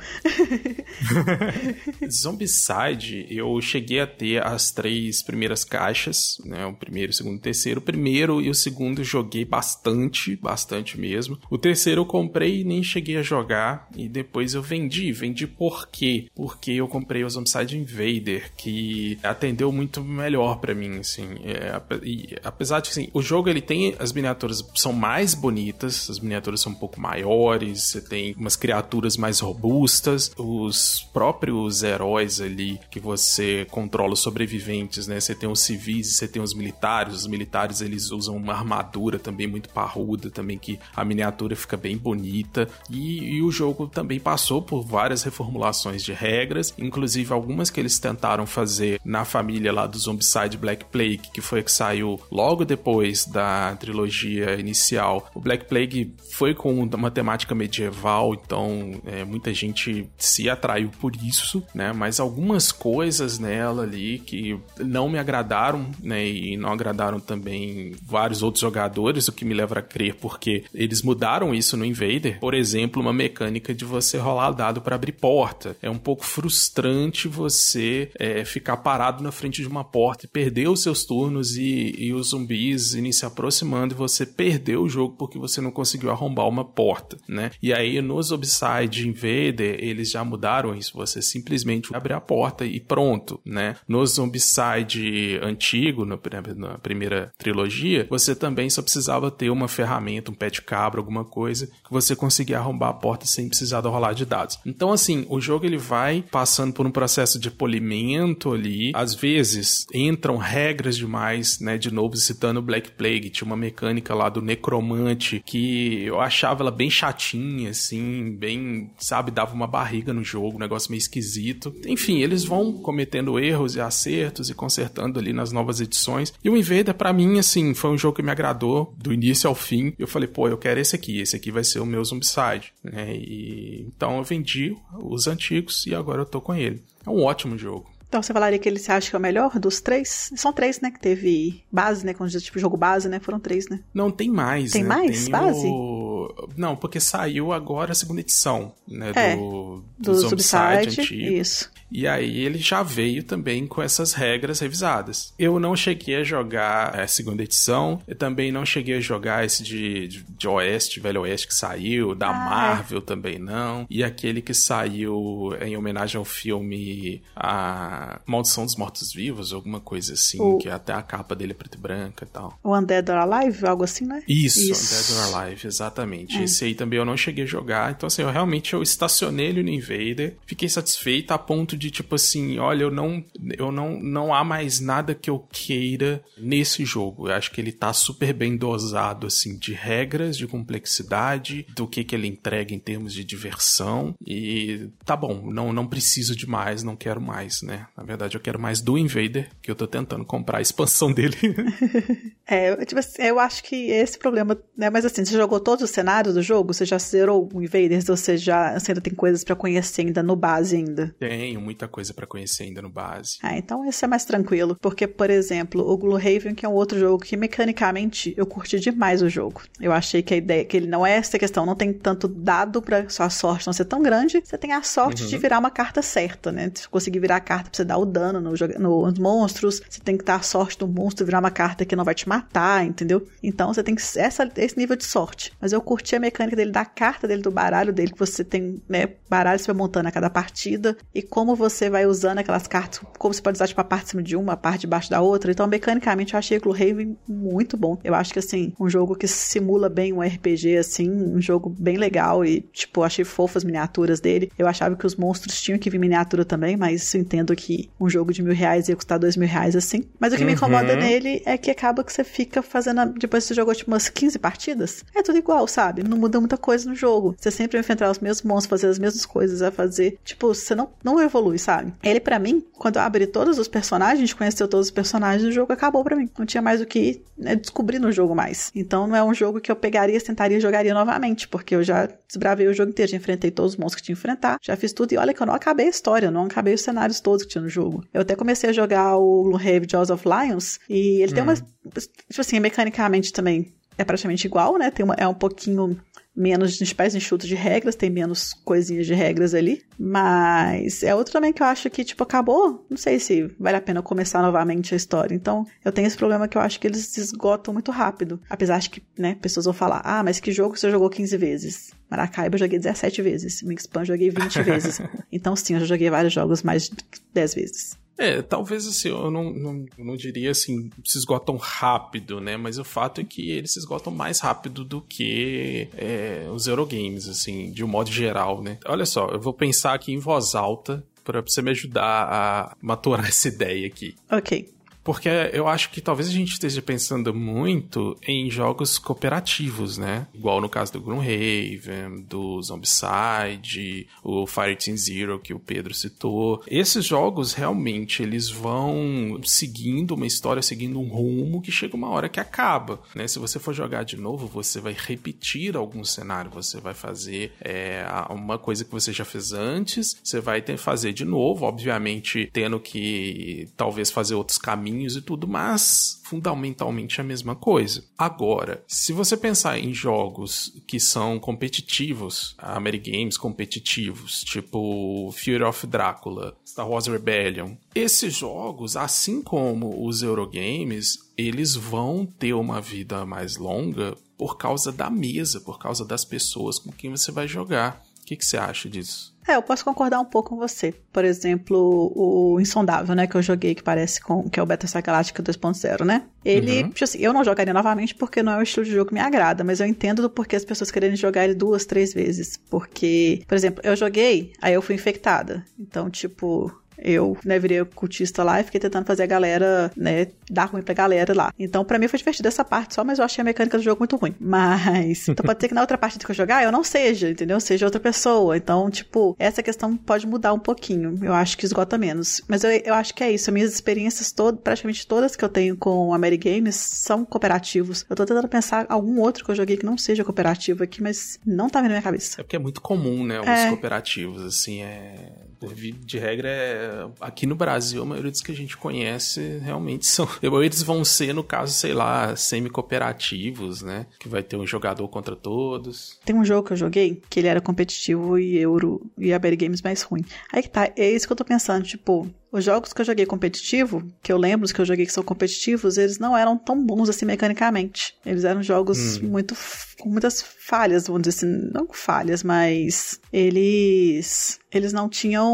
Zombicide, eu cheguei a ter as três primeiras caixas, né? O primeiro, o segundo e o terceiro. O primeiro e o segundo eu joguei bastante, bastante mesmo. O terceiro eu comprei e nem cheguei a jogar. E depois eu vendi. Vendi por quê? Porque eu comprei o Zombicide Invader, que atendeu muito melhor para mim, assim. É, e, apesar de, assim, o jogo ele tem as miniaturas são mais bonitas, as miniaturas são um pouco maiores, você tem umas criaturas mais robustas, os próprios heróis ali que você controla os sobreviventes, né? Você tem os civis você tem os militares. Os militares eles usam uma armadura também muito parruda, também que a miniatura fica bem bonita. E, e o jogo também passou por várias reformulações de regras, inclusive algumas que eles tentaram fazer na família lá do Zombicide Black Plague, que foi que saiu logo depois da trilogia inicial. O Black Plague foi com uma temática medieval, então é, muita gente se atraiu por isso, né? Mas algumas coisas nela ali que não me agradaram, né? E não agradaram também vários outros jogadores. isso que me leva a crer, porque eles mudaram isso no Invader. Por exemplo, uma mecânica de você rolar dado para abrir porta. É um pouco frustrante você é, ficar parado na frente de uma porta e perder os seus turnos e, e os zumbis irem se aproximando e você perder o jogo porque você não conseguiu arrombar uma porta, né? E aí nos Obside Invader eles já mudaram isso. Você simplesmente abre a porta e pronto, né? No Zombicide antigo, na, na primeira trilogia, você também só precisava ter uma ferramenta, um pé de cabra, alguma coisa, que você conseguia arrombar a porta sem precisar rolar de dados. Então, assim, o jogo ele vai passando por um processo de polimento ali. Às vezes entram regras demais, né? De novo, citando Black Plague, tinha uma mecânica lá do necromante que eu achava ela bem chatinha, assim, bem, sabe, dava uma barriga no jogo, um negócio meio esquisito. Enfim, eles vão cometendo erros e acertos e consertando ali nas novas edições. E o Invader, para mim, assim, foi um jogo que me agradou do início ao fim. Eu falei, pô, eu quero esse aqui, esse aqui vai ser o meu Zombicide, né? E então eu vendi os antigos e agora eu tô com ele. É um ótimo jogo. Então você falaria que ele se acha que é o melhor dos três? São três, né? Que teve base, né? Quando tipo jogo base, né? Foram três, né? Não, tem mais. Tem né? mais tem base? O... Não, porque saiu agora a segunda edição, né? É, do, Do, do. Zombicide antigo. Isso. E aí ele já veio também com essas regras revisadas. Eu não cheguei a jogar a segunda edição, eu também não cheguei a jogar esse de, de, de Oeste, Velho Oeste que saiu, da Ah, Marvel também não, e aquele que saiu em homenagem ao filme A Maldição dos Mortos-Vivos, alguma coisa assim, O- que até a capa dele é preto e branca e tal. O Undead or Alive, algo assim, né? Isso, Isso. Dead or Alive, exatamente. É. Esse aí também eu não cheguei a jogar. Então, assim, eu realmente eu estacionei ele no Invader. Fiquei satisfeito a ponto de, tipo assim, olha, eu não. Eu não. Não há mais nada que eu queira nesse jogo. Eu acho que ele tá super bem dosado, assim, de regras, de complexidade, do que, que ele entrega em termos de diversão. E tá bom, não, não preciso de mais, não quero mais, né? Na verdade, eu quero mais do Invader, que eu tô tentando comprar a expansão dele. É, tipo assim, eu acho que esse problema, né? Mas assim, você jogou todos os cenários do jogo? Você já zerou o Invaders? Ou você já você ainda tem coisas pra conhecer ainda no base ainda? Tenho muita coisa pra conhecer ainda no base. Ah, então esse é mais tranquilo. Porque, por exemplo, o Gloomhaven, que é um outro jogo que mecanicamente eu curti demais o jogo. Eu achei que a ideia, que ele não é essa questão, não tem tanto dado pra sua sorte não ser tão grande, você tem a sorte de virar uma carta certa, né? De conseguir virar a carta pra você dar o dano no, no- nos monstros, você tem que dar a sorte do monstro virar uma carta que não vai te matar, entendeu? Então você tem que essa, esse nível de sorte. Mas eu curti a mecânica dele, da carta dele, do baralho dele, que você tem, né? Baralho você vai montando a cada partida e como você vai usando aquelas cartas, como você pode usar tipo a parte de cima de uma, a parte debaixo da outra. Então, mecanicamente, eu achei o Gloomhaven muito bom. Eu acho que, assim, um jogo que simula bem um RPG, assim, um jogo bem legal e, tipo, eu achei fofas as miniaturas dele. Eu achava que os monstros tinham que vir miniatura também, mas eu entendo que um jogo de mil reais ia custar dois mil reais, assim. Mas o que me incomoda nele é que acaba que você fica fazendo, a- depois que você jogou, tipo, umas 15 partidas, é tudo igual, sabe? Não muda muita coisa no jogo. Você sempre vai enfrentar os mesmos monstros, fazer as mesmas coisas, a fazer, tipo, você não, não evolui, sabe? Ele, pra mim, quando eu abri todos os personagens, conheceu todos os personagens, o jogo acabou pra mim. Não tinha mais o que né, descobrir no jogo mais. Então não é um jogo que eu pegaria, sentaria e jogaria novamente, porque eu já desbravei o jogo inteiro, já enfrentei todos os monstros que tinha que enfrentar, já fiz tudo, e olha que eu não acabei a história, eu não acabei os cenários todos que tinha no jogo. Eu até comecei a jogar o Gloomhaven Jaws of Lions, e ele tem umas, tipo assim, mecanicamente também é praticamente igual, né? Tem uma, é um pouquinho menos de pés enxutos de regras, tem menos coisinhas de regras ali. Mas é outro também que eu acho que, tipo, acabou. Não sei se vale a pena começar novamente a história. Então, eu tenho esse problema que eu acho que eles se esgotam muito rápido. Apesar de que, né, pessoas vão falar, ah, mas que jogo você jogou 15 vezes? Maracaiba eu joguei 17 vezes. Wingspan eu joguei 20 vezes. Então, sim, eu já joguei vários jogos mais de 10 vezes. É, talvez assim, eu não, não, não diria assim, se esgotam rápido, né? Mas o fato é que eles se esgotam mais rápido do que é, os Eurogames, assim, de um modo geral, né? Olha só, eu vou pensar aqui em voz alta para você me ajudar a maturar essa ideia aqui. Ok. Porque eu acho que talvez a gente esteja pensando muito em jogos cooperativos, né? Igual no caso do Gloomhaven, do Zombicide, o Fireteam Zero que o Pedro citou. Esses jogos realmente eles vão seguindo uma história, seguindo um rumo que chega uma hora que acaba, né? Se você for jogar de novo, você vai repetir algum cenário, você vai fazer é, uma coisa que você já fez antes, você vai ter que fazer de novo, obviamente tendo que talvez fazer outros caminhos joguinhos e tudo, mas fundamentalmente a mesma coisa. Agora, se você pensar em jogos que são competitivos, Amerigames competitivos, tipo Fear of Drácula, Star Wars Rebellion, esses jogos, assim como os Eurogames, eles vão ter uma vida mais longa por causa da mesa, por causa das pessoas com quem você vai jogar. O que, que você acha disso? É, eu posso concordar um pouco com você. Por exemplo, o Insondável, né, que eu joguei, que parece com que é o Battlestar Galactica 2.0, né? Ele, uhum. tipo assim, eu não jogaria novamente porque não é o estilo de jogo que me agrada, mas eu entendo do porquê as pessoas querem jogar ele duas, três vezes. Porque, por exemplo, eu joguei, aí eu fui infectada. Então, tipo, eu, né, virei cultista lá e fiquei tentando fazer a galera, né, dar ruim pra galera lá. Então, para mim foi divertido essa parte só, mas eu achei a mecânica do jogo muito ruim. Mas, então pode ser que na outra parte que eu jogar eu não seja, entendeu? Seja outra pessoa. Então, tipo, essa questão pode mudar um pouquinho. Eu acho que esgota menos. Mas eu, eu acho que é isso. As minhas experiências todas, praticamente todas que eu tenho com a Mary Games são cooperativos. Eu tô tentando pensar algum outro que eu joguei que não seja cooperativo aqui, mas não tá vindo na minha cabeça. É porque é muito comum, né, os é. cooperativos, assim, é de regra, é, aqui no Brasil, a maioria dos que a gente conhece realmente são. Eles vão ser, no caso, sei lá, semi-cooperativos, né? Que vai ter um jogador contra todos. Tem um jogo que eu joguei que ele era competitivo e euro e a Berry Games mais ruim. Aí que tá, é isso que eu tô pensando, tipo, os jogos que eu joguei competitivo, que eu lembro os que eu joguei que são competitivos, eles não eram tão bons assim mecanicamente. Eles eram jogos hum. muito com muitas falhas, vamos dizer assim, não falhas, mas eles eles não tinham,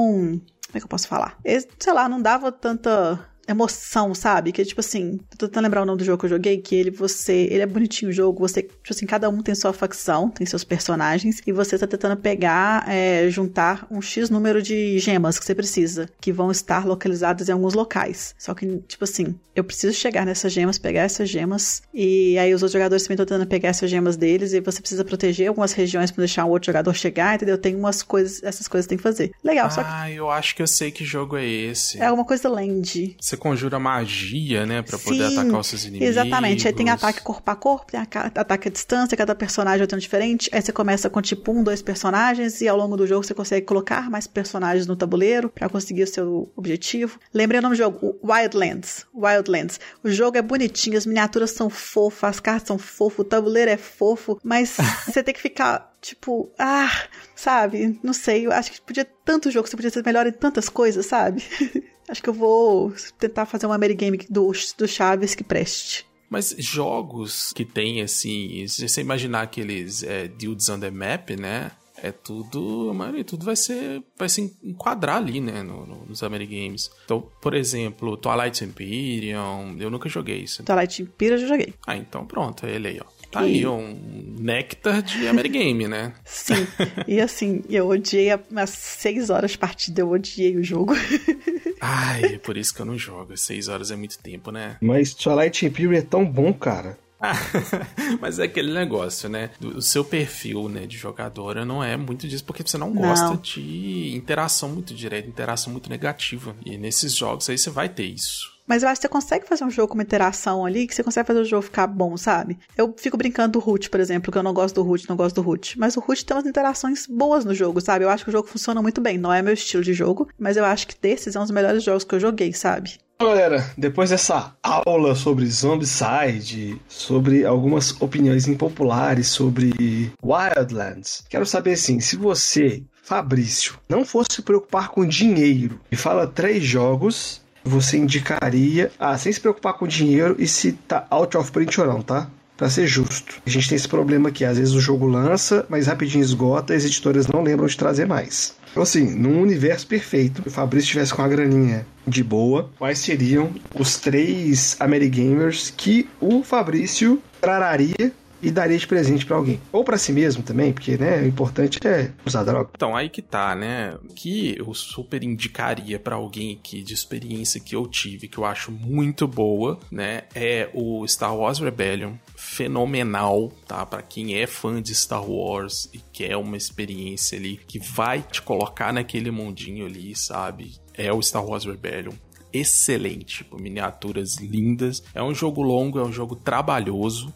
como é que eu posso falar? Eles, sei lá, não dava tanta emoção, sabe? Que tipo assim, tô tentando lembrar o nome do jogo que eu joguei, que ele você, ele é bonitinho o jogo, você, tipo assim, cada um tem sua facção, tem seus personagens e você tá tentando pegar, é, juntar um X número de gemas que você precisa, que vão estar localizadas em alguns locais. Só que, tipo assim, eu preciso chegar nessas gemas, pegar essas gemas e aí os outros jogadores também estão tentando pegar essas gemas deles e você precisa proteger algumas regiões para deixar o outro jogador chegar, entendeu? Tem umas coisas, essas coisas tem que fazer. Legal, ah, só que... Ah, eu acho que eu sei que jogo é esse. É alguma coisa land. Você você conjura magia, né? Pra poder Sim, atacar os seus inimigos. Exatamente. Aí tem ataque corpo a corpo, tem ataque à distância, cada personagem é um diferente. Aí você começa com tipo um, dois personagens, e ao longo do jogo você consegue colocar mais personagens no tabuleiro para conseguir o seu objetivo. Lembrei o nome do jogo, Wildlands. Wildlands. O jogo é bonitinho, as miniaturas são fofas, as cartas são fofas, o tabuleiro é fofo, mas você tem que ficar tipo, ah, sabe? Não sei, eu acho que podia tanto jogo, você podia ser melhor em tantas coisas, sabe? Acho que eu vou tentar fazer uma Mary Game do, do Chaves que preste. Mas jogos que tem, assim, se você imaginar aqueles é, Dudes on the Map, né? É tudo, a maioria tudo vai ser, vai se enquadrar ali, né, no, no, nos Amerigames. Então, por exemplo, Twilight Imperium, eu nunca joguei isso. Twilight Imperium eu já joguei. Ah, então pronto, é ele aí, ó. Tá e... aí um néctar de Amerigame, né? Sim. E assim, eu odiei as seis horas de partida, eu odiei o jogo. Ai, é por isso que eu não jogo. Seis horas é muito tempo, né? Mas Twilight Imperium é tão bom, cara. mas é aquele negócio, né? O seu perfil, né, de jogadora não é muito disso porque você não gosta não. de interação muito direta, interação muito negativa. E nesses jogos aí você vai ter isso. Mas eu acho que você consegue fazer um jogo com uma interação ali, que você consegue fazer o jogo ficar bom, sabe? Eu fico brincando do Root, por exemplo, que eu não gosto do Root, não gosto do Root. Mas o Root tem umas interações boas no jogo, sabe? Eu acho que o jogo funciona muito bem. Não é meu estilo de jogo, mas eu acho que desses é um dos melhores jogos que eu joguei, sabe? Galera, depois dessa aula sobre Zombicide, sobre algumas opiniões impopulares sobre Wildlands, quero saber assim, se você, Fabrício, não fosse se preocupar com dinheiro e fala três jogos você indicaria, ah, sem se preocupar com dinheiro e se tá out of print ou não, tá? Pra ser justo. A gente tem esse problema aqui, às vezes o jogo lança, mas rapidinho esgota e as editoras não lembram de trazer mais. Então, assim, num universo perfeito, se o Fabrício estivesse com a graninha de boa, quais seriam os três Amerigamers que o Fabrício trararia e daria de presente para alguém. Ou para si mesmo também, porque, né, o importante é usar droga. Então, aí que tá, né? Que eu super indicaria para alguém que de experiência que eu tive, que eu acho muito boa, né, é o Star Wars Rebellion, fenomenal, tá? Para quem é fã de Star Wars e quer uma experiência ali que vai te colocar naquele mundinho ali, sabe? É o Star Wars Rebellion excelente, tipo, miniaturas lindas. É um jogo longo, é um jogo trabalhoso,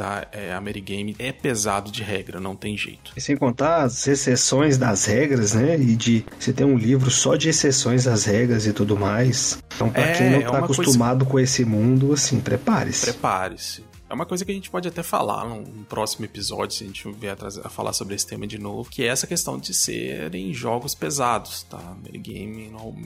tá? É, a Mary Game é pesado de regra, não tem jeito. E sem contar as exceções das regras, né? E de você ter um livro só de exceções às regras e tudo mais. Então, pra É, quem não é tá uma acostumado com esse mundo, assim, prepare-se. Prepare-se. É uma coisa que a gente pode até falar num próximo episódio, se a gente vier a, trazer- a falar sobre esse tema de novo, que é essa questão de serem jogos pesados, tá? Game não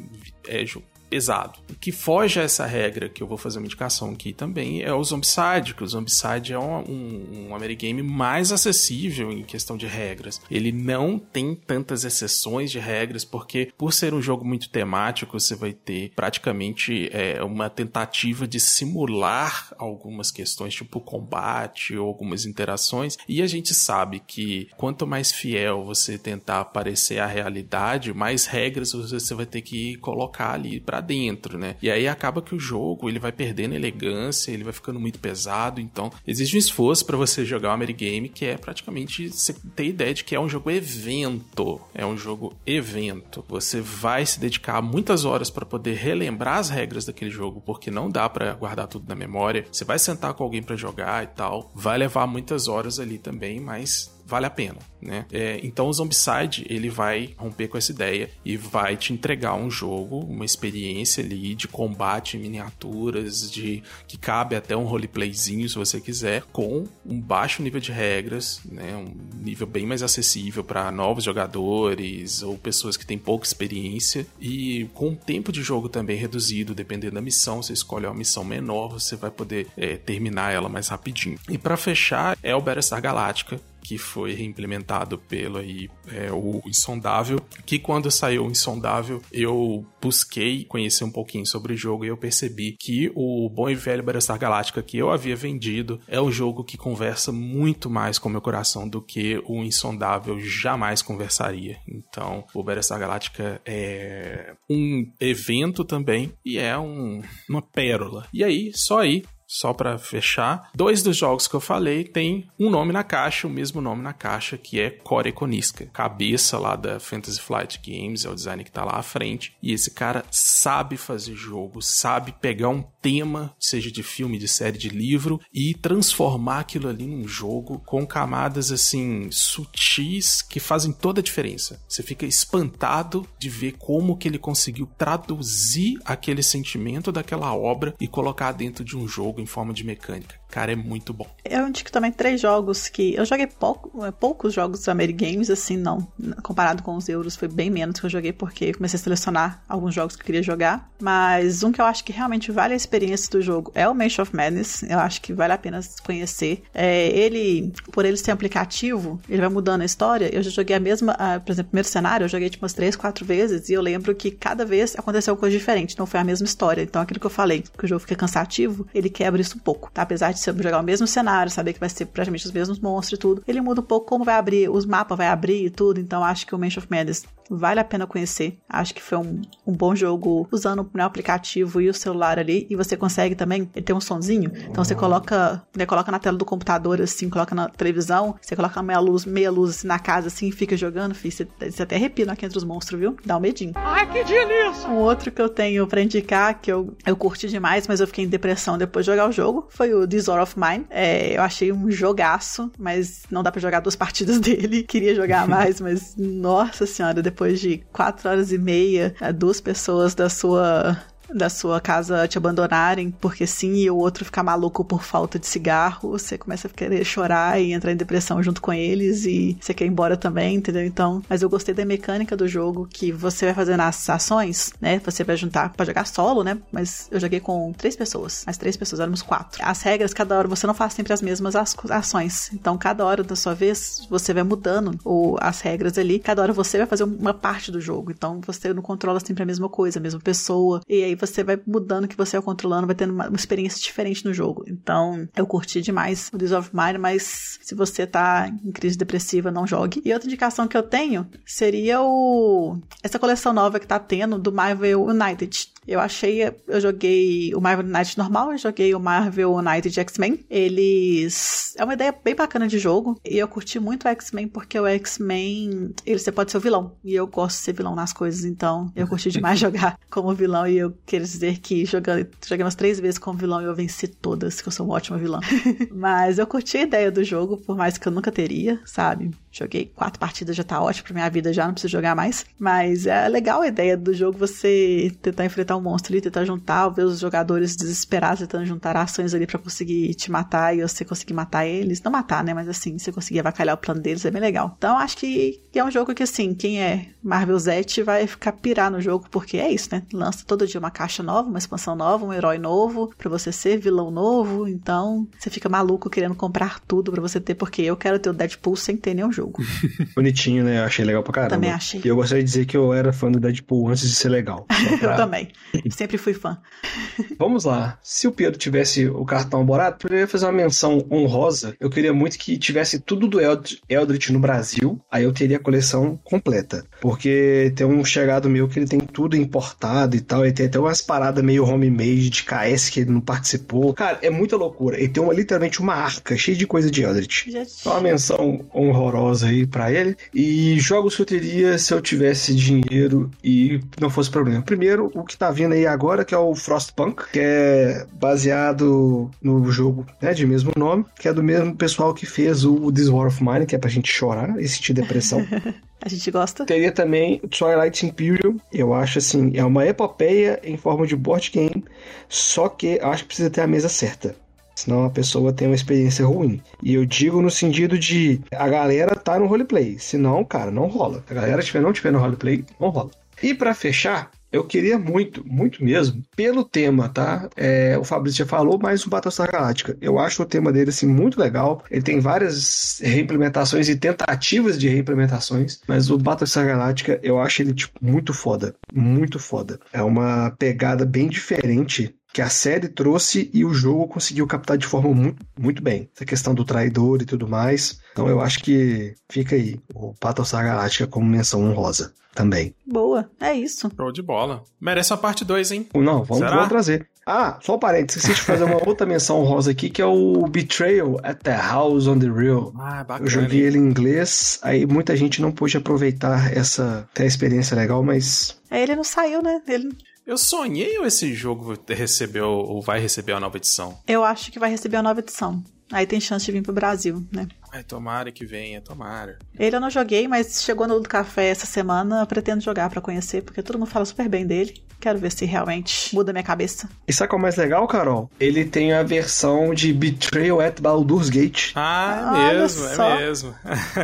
é jogo pesado. O que foge a essa regra, que eu vou fazer uma indicação aqui também, é o Zombicide, que o Zombicide é um, um, um Amerigame mais acessível em questão de regras. Ele não tem tantas exceções de regras, porque por ser um jogo muito temático, você vai ter praticamente é, uma tentativa de simular algumas questões, tipo combate ou algumas interações, e a gente sabe que quanto mais fiel você tentar parecer a realidade, mais regras você vai ter que colocar ali pra dentro, né? E aí acaba que o jogo ele vai perdendo elegância, ele vai ficando muito pesado, então existe um esforço pra você jogar o Amerigame que é praticamente você ter ideia de que é um jogo evento, é um jogo evento. Você vai se dedicar muitas horas pra poder relembrar as regras daquele jogo, porque não dá pra guardar tudo na memória. Você vai sentar com alguém pra jogar e tal, vai levar muitas horas ali também, mas vale a pena, né? É, então o Zombicide ele vai romper com essa ideia e vai te entregar um jogo, uma experiência ali de combate em miniaturas, de que cabe até um roleplayzinho se você quiser, com um baixo nível de regras, né? Um nível bem mais acessível para novos jogadores ou pessoas que têm pouca experiência e com um tempo de jogo também reduzido, dependendo da missão, você escolhe uma missão menor, você vai poder é, terminar ela mais rapidinho. E para fechar é o Battlestar Galactica que foi reimplementado pelo aí, é, o Insondável, que quando saiu o Insondável, eu busquei conhecer um pouquinho sobre o jogo e eu percebi que o bom e velho Battlestar Galactica que eu havia vendido é um jogo que conversa muito mais com meu coração do que o Insondável jamais conversaria. Então, o Battlestar Galactica é um evento também e é um, uma pérola. E aí, só aí, só pra fechar, dois dos jogos que eu falei tem um nome na caixa, o mesmo nome na caixa, que é Core Koniska. Cabeça lá da Fantasy Flight Games, é o design que tá lá à frente. E esse cara sabe fazer jogo, sabe pegar um tema, seja de filme, de série, de livro, e transformar aquilo ali num jogo com camadas assim sutis que fazem toda a diferença. Você fica espantado de ver como que ele conseguiu traduzir aquele sentimento daquela obra e colocar dentro de um jogo em forma de mecânica. Cara, é muito bom. Eu indico também três jogos que. Eu joguei pouco, poucos jogos da Mary Games, assim, não. Comparado com os euros, foi bem menos que eu joguei, porque comecei a selecionar alguns jogos que eu queria jogar. Mas um que eu acho que realmente vale a experiência do jogo é o Mansion of Madness. Eu acho que vale a pena conhecer. É, ele, por ele ser um aplicativo, ele vai mudando a história. Eu já joguei a mesma, por exemplo, primeiro cenário, eu joguei tipo umas três, quatro vezes, e eu lembro que cada vez aconteceu coisa diferente, não foi a mesma história. Então, aquilo que eu falei, que o jogo fica cansativo, ele quebra isso um pouco, tá? Apesar de jogar o mesmo cenário, saber que vai ser praticamente os mesmos monstros e tudo, ele muda um pouco como vai abrir, os mapas vai abrir e tudo, então acho que o Mansion of Madness vale a pena conhecer. Acho que foi um, um bom jogo usando né, o aplicativo e o celular ali, e você consegue também, ele tem um sonzinho, então você coloca, né, coloca na tela do computador assim, coloca na televisão, você coloca meia luz, meia luz assim, na casa assim, e fica jogando, filho, você, você até arrepia aqui entre os monstros, viu? Dá um medinho. Ai, que delícia! Um outro que eu tenho pra indicar, que eu, eu curti demais, mas eu fiquei em depressão depois de jogar o jogo, foi o War of Mine. É, eu achei um jogaço, mas não dá pra jogar duas partidas dele. Queria jogar mais, mas nossa senhora, depois de quatro horas e meia, duas pessoas da sua da sua casa te abandonarem porque sim e o outro ficar maluco por falta de cigarro, você começa a querer chorar e entrar em depressão junto com eles e você quer ir embora também, entendeu? Então, mas eu gostei da mecânica do jogo que você vai fazendo as ações, né? Você vai juntar para jogar solo, né? Mas eu joguei com três pessoas, as três pessoas, éramos quatro. As regras, cada hora você não faz sempre as mesmas ações, então cada hora da sua vez você vai mudando o, as regras ali, cada hora você vai fazer uma parte do jogo, então você não controla sempre a mesma coisa, a mesma pessoa, e aí você vai mudando que você vai controlando, vai tendo uma, uma, experiência diferente no jogo. Então, eu curti demais o of Mine, mas se você tá em crise depressiva, não jogue. E outra indicação que eu tenho seria o essa coleção nova que tá tendo do Marvel United. Eu achei, eu joguei o Marvel United normal, eu joguei o Marvel United X-Men. Eles é uma ideia bem bacana de jogo e eu curti muito o X-Men porque o X-Men, ele você pode ser o vilão e eu gosto de ser vilão nas coisas, então eu curti demais jogar como vilão e eu querer dizer que jogando, joguei umas três vezes com o vilão e eu venci todas, que eu sou uma ótima vilã. Mas eu curti a ideia do jogo, por mais que eu nunca teria, sabe? Joguei quatro partidas, já tá ótimo pra minha vida já, não preciso jogar mais. Mas é legal a ideia do jogo você tentar enfrentar um monstro ali, tentar juntar, ver os jogadores desesperados tentando juntar ações ali para conseguir te matar e você conseguir matar eles. Não matar, né? Mas assim, você conseguir avacalhar o plano deles é bem legal. Então acho que é um jogo que assim, quem é Marvel Zet vai ficar pirar no jogo, porque é isso, né? Lança todo dia uma caixa nova, uma expansão nova, um herói novo, para você ser vilão novo. Então você fica maluco querendo comprar tudo para você ter, porque eu quero ter o Deadpool sem ter nenhum jogo. Bonitinho, né? Eu achei legal pra caramba. Também achei. E eu gostaria de dizer que eu era fã do Deadpool antes de ser legal. Pra... eu também. Sempre fui fã. Vamos lá. Se o Pedro tivesse o cartão Borato, eu ia fazer uma menção honrosa. Eu queria muito que tivesse tudo do Eldritch no Brasil. Aí eu teria a coleção completa. Porque tem um chegado meu que ele tem tudo importado e tal. Ele tem até umas paradas meio homemade de KS que ele não participou. Cara, é muita loucura. Ele tem uma, literalmente uma arca cheia de coisa de Eldritch. Só uma menção honrosa aí para ele. E jogos que eu teria se eu tivesse dinheiro e não fosse problema. Primeiro, o que tá vindo aí agora, que é o Frostpunk, que é baseado no jogo né, de mesmo nome, que é do mesmo pessoal que fez o This War of Mine, que é pra gente chorar e sentir depressão. A gente gosta. Teria também Twilight Imperium. Eu acho assim, é uma epopeia em forma de board game, só que acho que precisa ter a mesa certa. Senão a pessoa tem uma experiência ruim. E eu digo no sentido de a galera tá no roleplay. Senão, cara, não rola. Se a galera tiver, não tiver no roleplay, não rola. E para fechar, eu queria muito, muito mesmo, pelo tema, tá? É, o Fabrício já falou, mas o Battlestar Galáctica. Eu acho o tema dele, assim, muito legal. Ele tem várias reimplementações e tentativas de reimplementações, mas o Battlestar Galáctica, eu acho ele, tipo, muito foda. Muito foda. É uma pegada bem diferente que a série trouxe e o jogo conseguiu captar de forma muito, muito bem. Essa questão do traidor e tudo mais. Então eu acho que fica aí o Battlestar Galáctica como menção honrosa também. Boa, é isso. Show de bola. Merece a parte 2, hein? Não, vamos, vamos, trazer. Ah, só um parênteses, esqueci de fazer uma outra menção honrosa aqui, que é o Betrayal at the House on the Real. Ah, bacana. Eu joguei ele em inglês, aí muita gente não pôde aproveitar essa, essa experiência legal, mas... É, ele não saiu, né? Ele... Eu sonhei ou esse jogo recebeu ou vai receber a nova edição? Eu acho que vai receber a nova edição. Aí tem chance de vir pro Brasil, né? Ai, tomara que venha, tomara. Ele eu não joguei, mas chegou no do café essa semana, pretendo jogar para conhecer, porque todo mundo fala super bem dele. Quero ver se realmente muda minha cabeça. E sabe qual é o mais legal, Carol? Ele tem a versão de Betrayal at Baldur's Gate. Ah, é mesmo, é mesmo.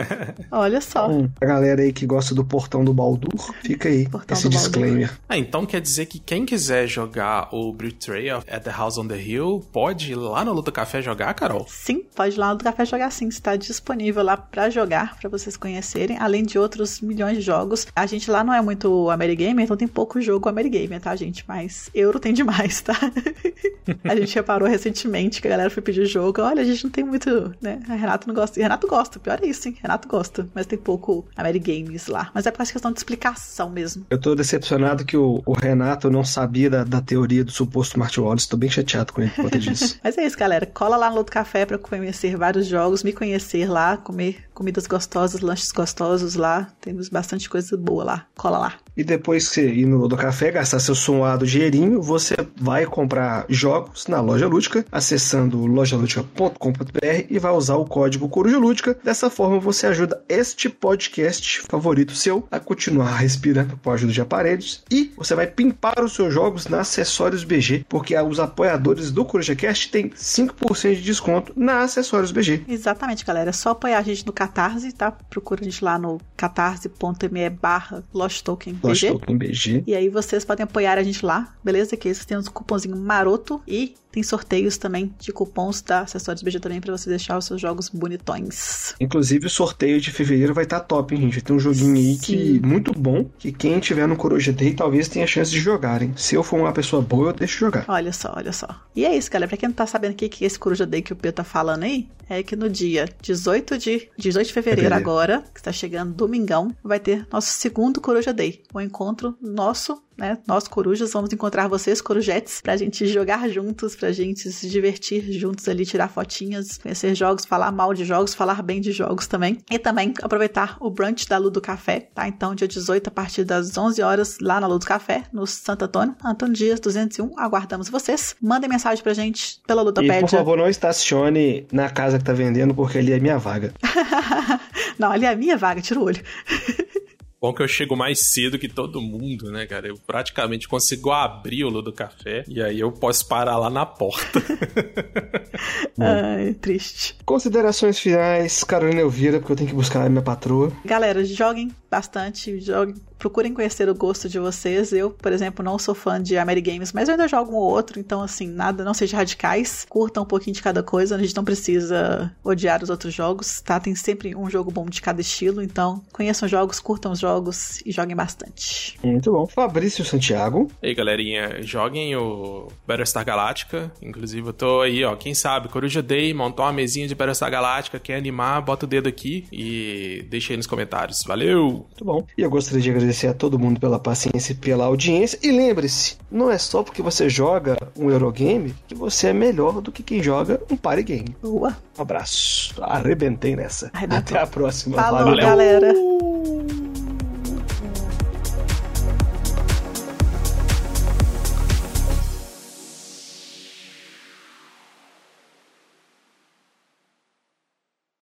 Olha só. Então, a galera aí que gosta do portão do Baldur, fica aí portão esse disclaimer. Ah, então quer dizer que quem quiser jogar o Betrayal at the House on the Hill pode ir lá no Luta Café jogar, Carol? Sim, pode ir lá no Luta Café jogar sim. Está disponível lá para jogar, para vocês conhecerem, além de outros milhões de jogos. A gente lá não é muito Amerigamer, então tem pouco jogo Amerigamer, tá, gente? Mas euro tem demais, tá? a gente reparou recentemente que a galera foi pedir jogo. Olha, a gente não tem muito, né? A Renato não gosta. E Renato gosta, pior é isso, hein? Renato gosta, mas tem pouco Amerigames lá. Mas é por questão de explicação mesmo. Eu tô decepcionado que o, o Renato não sabia da, da, teoria do suposto Smart Wallace. Tô bem chateado com ele por conta disso. mas é isso, galera. Cola lá no Outro Café pra conhecer vários jogos, me conhecer lá, comer comidas gostosas, lanches gostosos lá. Temos bastante coisa boa lá. Cola lá. E depois que você ir no do café, gastar seu suado dinheirinho, você vai comprar jogos na loja Lúdica, acessando lojaludica.com.br e vai usar o código Coruja Lúdica. Dessa forma, você ajuda este podcast favorito seu a continuar respirando com a ajuda de aparelhos e você vai pimpar os seus jogos na Acessórios BG, porque os apoiadores do CorujaCast têm 5% de desconto na Acessórios BG. Exatamente, galera. É só apoiar a gente no Catarse, tá? Procura a gente lá no catarse.me barra Lost Token BG. E aí vocês podem apoiar a gente lá, beleza? Que vocês têm um cupomzinho maroto e tem sorteios também de cupons da Acessórios BG também para você deixar os seus jogos bonitões. Inclusive o sorteio de fevereiro vai estar tá top, hein, gente? Tem um joguinho Sim. aí que muito bom, que quem tiver no Coruja Day talvez tenha chance de jogar, hein? Se eu for uma pessoa boa, eu deixo jogar. Olha só, olha só. E é isso, galera. Pra quem não tá sabendo o que, que esse Coruja Day que o Pedro tá falando aí, é que no dia 18 de, 18 de fevereiro, fevereiro. agora, que está chegando domingão, vai ter nosso segundo Coruja Day. O um encontro nosso né? Nós corujas vamos encontrar vocês, corujetes, pra gente jogar juntos, pra gente se divertir juntos ali, tirar fotinhas, conhecer jogos, falar mal de jogos, falar bem de jogos também. E também aproveitar o brunch da Ludo Café, tá? Então, dia 18, a partir das 11 horas, lá na Ludo Café, no Santo Antônio, Antônio Dias 201, aguardamos vocês. Mandem mensagem pra gente pela Ludopédia. E, por favor, não estacione na casa que tá vendendo, porque ali é minha vaga. não, ali é a minha vaga, tira o olho. Bom que eu chego mais cedo que todo mundo, né, cara? Eu praticamente consigo abrir o Ludo Café e aí eu posso parar lá na porta. Ai, triste. Considerações finais, Carolina Elvira, porque eu tenho que buscar a minha patroa. Galera, joguem bastante, joguem procurem conhecer o gosto de vocês. Eu, por exemplo, não sou fã de Amerigames, mas eu ainda jogo um ou outro, então assim, nada, não sejam radicais. Curtam um pouquinho de cada coisa, a gente não precisa odiar os outros jogos, tá? Tem sempre um jogo bom de cada estilo, então conheçam jogos, curtam os jogos e joguem bastante. Muito bom. Fabrício Santiago. E aí, galerinha, joguem o Battlestar Galactica. Inclusive, eu tô aí, ó, quem sabe, Coruja Day, montou uma mesinha de Battlestar Galactica, quer animar, bota o dedo aqui e deixa aí nos comentários. Valeu! Muito bom. E eu gostaria de agradecer a todo mundo pela paciência e pela audiência. E lembre-se, não é só porque você joga um Eurogame que você é melhor do que quem joga um party game. Boa. Um abraço. Arrebentei nessa. Arrebentou. Até a próxima. Falou, Valeu. galera.